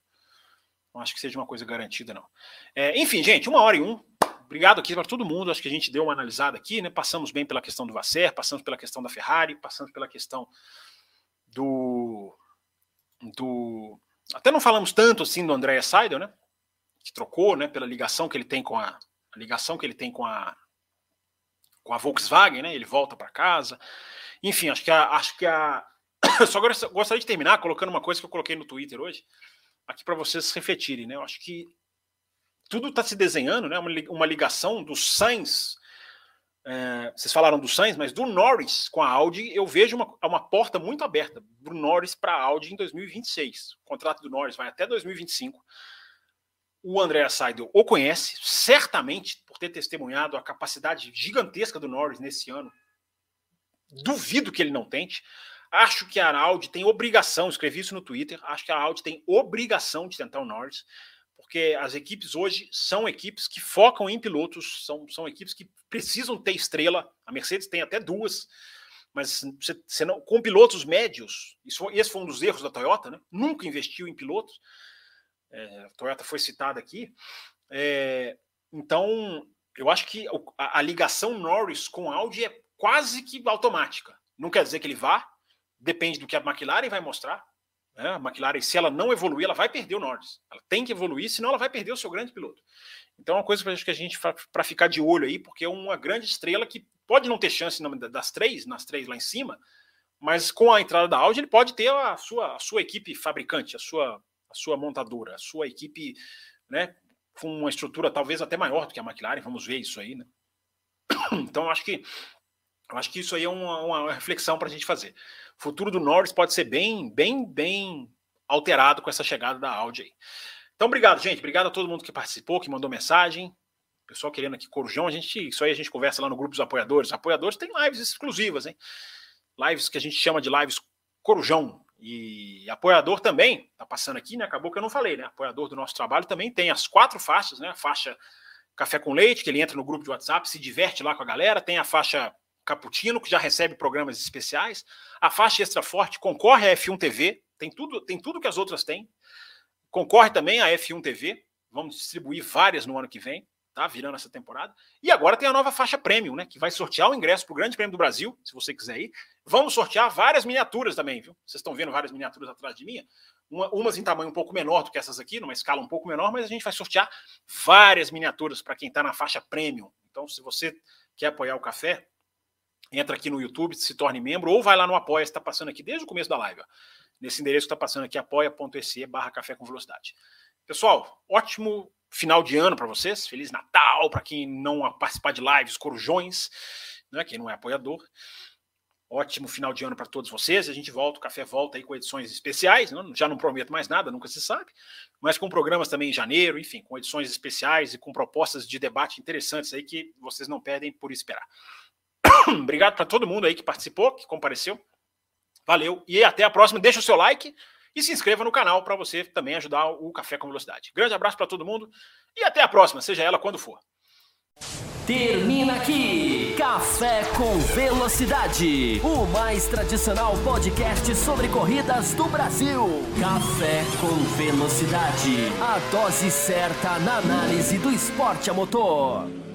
Speaker 1: não acho que seja uma coisa garantida não. É, enfim, gente, uma hora e um. Obrigado aqui para todo mundo. Acho que a gente deu uma analisada aqui, né? Passamos bem pela questão do Vasser, passamos pela questão da Ferrari, passamos pela questão do do até não falamos tanto assim do André Seidel, né? Que trocou, né? Pela ligação que ele tem com a, a ligação que ele tem com a com a Volkswagen, né? Ele volta para casa. Enfim, acho que a. Acho que a... Só gostaria de terminar colocando uma coisa que eu coloquei no Twitter hoje, aqui para vocês refletirem, né? Eu acho que tudo está se desenhando, né? Uma ligação do Sainz. É, vocês falaram do Sainz, mas do Norris com a Audi, eu vejo uma, uma porta muito aberta do Norris para a Audi em 2026. O contrato do Norris vai até 2025. O André Seidel o conhece, certamente por ter testemunhado a capacidade gigantesca do Norris nesse ano Duvido que ele não tente. Acho que a Audi tem obrigação, escrevi isso no Twitter, acho que a Audi tem obrigação de tentar o Norris, porque as equipes hoje são equipes que focam em pilotos, são, são equipes que precisam ter estrela. A Mercedes tem até duas, mas você, não, com pilotos médios, isso, esse foi um dos erros da Toyota, né? nunca investiu em pilotos. É, a Toyota foi citada aqui. É, então, eu acho que a, a ligação Norris com Audi é quase que automática. Não quer dizer que ele vá, depende do que a McLaren vai mostrar. Né? A McLaren, se ela não evoluir, ela vai perder o Norris. Ela tem que evoluir, senão ela vai perder o seu grande piloto. Então, é uma coisa que a gente para ficar de olho aí, porque é uma grande estrela que pode não ter chance das três, nas três lá em cima, mas com a entrada da Audi, ele pode ter a sua, a sua equipe fabricante, a sua, a sua montadora, a sua equipe, né, com uma estrutura talvez até maior do que a McLaren. Vamos ver isso aí, né? Então, acho que eu acho que isso aí é uma, uma reflexão para a gente fazer. O futuro do Norris pode ser bem, bem, bem alterado com essa chegada da Audi aí. Então, obrigado, gente. Obrigado a todo mundo que participou, que mandou mensagem. Pessoal querendo aqui Corujão, a gente, isso aí a gente conversa lá no grupo dos apoiadores. Apoiadores tem lives exclusivas, hein? Lives que a gente chama de lives Corujão. E apoiador também, tá passando aqui, né? Acabou que eu não falei, né? Apoiador do nosso trabalho também tem as quatro faixas, né? A faixa Café com Leite, que ele entra no grupo de WhatsApp, se diverte lá com a galera. Tem a faixa Caputino, que já recebe programas especiais. A faixa extra forte concorre à F1 TV, tem tudo, tem tudo que as outras têm. Concorre também à F1 TV. Vamos distribuir várias no ano que vem, tá? Virando essa temporada. E agora tem a nova faixa premium, né? Que vai sortear o ingresso para o Grande Prêmio do Brasil, se você quiser ir. Vamos sortear várias miniaturas também, viu? Vocês estão vendo várias miniaturas atrás de mim. Uma, umas em tamanho um pouco menor do que essas aqui, numa escala um pouco menor, mas a gente vai sortear várias miniaturas para quem está na faixa premium. Então, se você quer apoiar o café, entra aqui no YouTube, se torne membro, ou vai lá no Apoia, está passando aqui desde o começo da live. Ó, nesse endereço que está passando aqui, apoia.se barra café com velocidade. Pessoal, ótimo final de ano para vocês. Feliz Natal para quem não participar de lives, corujões, né, quem não é apoiador. Ótimo final de ano para todos vocês. A gente volta, o café volta aí com edições especiais. Já não prometo mais nada, nunca se sabe. Mas com programas também em janeiro, enfim, com edições especiais e com propostas de debate interessantes aí que vocês não perdem por esperar. Obrigado para todo mundo aí que participou, que compareceu. Valeu e até a próxima. Deixa o seu like e se inscreva no canal para você também ajudar o Café com Velocidade. Grande abraço para todo mundo e até a próxima, seja ela quando for.
Speaker 2: Termina aqui Café com Velocidade, o mais tradicional podcast sobre corridas do Brasil. Café com Velocidade, a dose certa na análise do esporte a motor.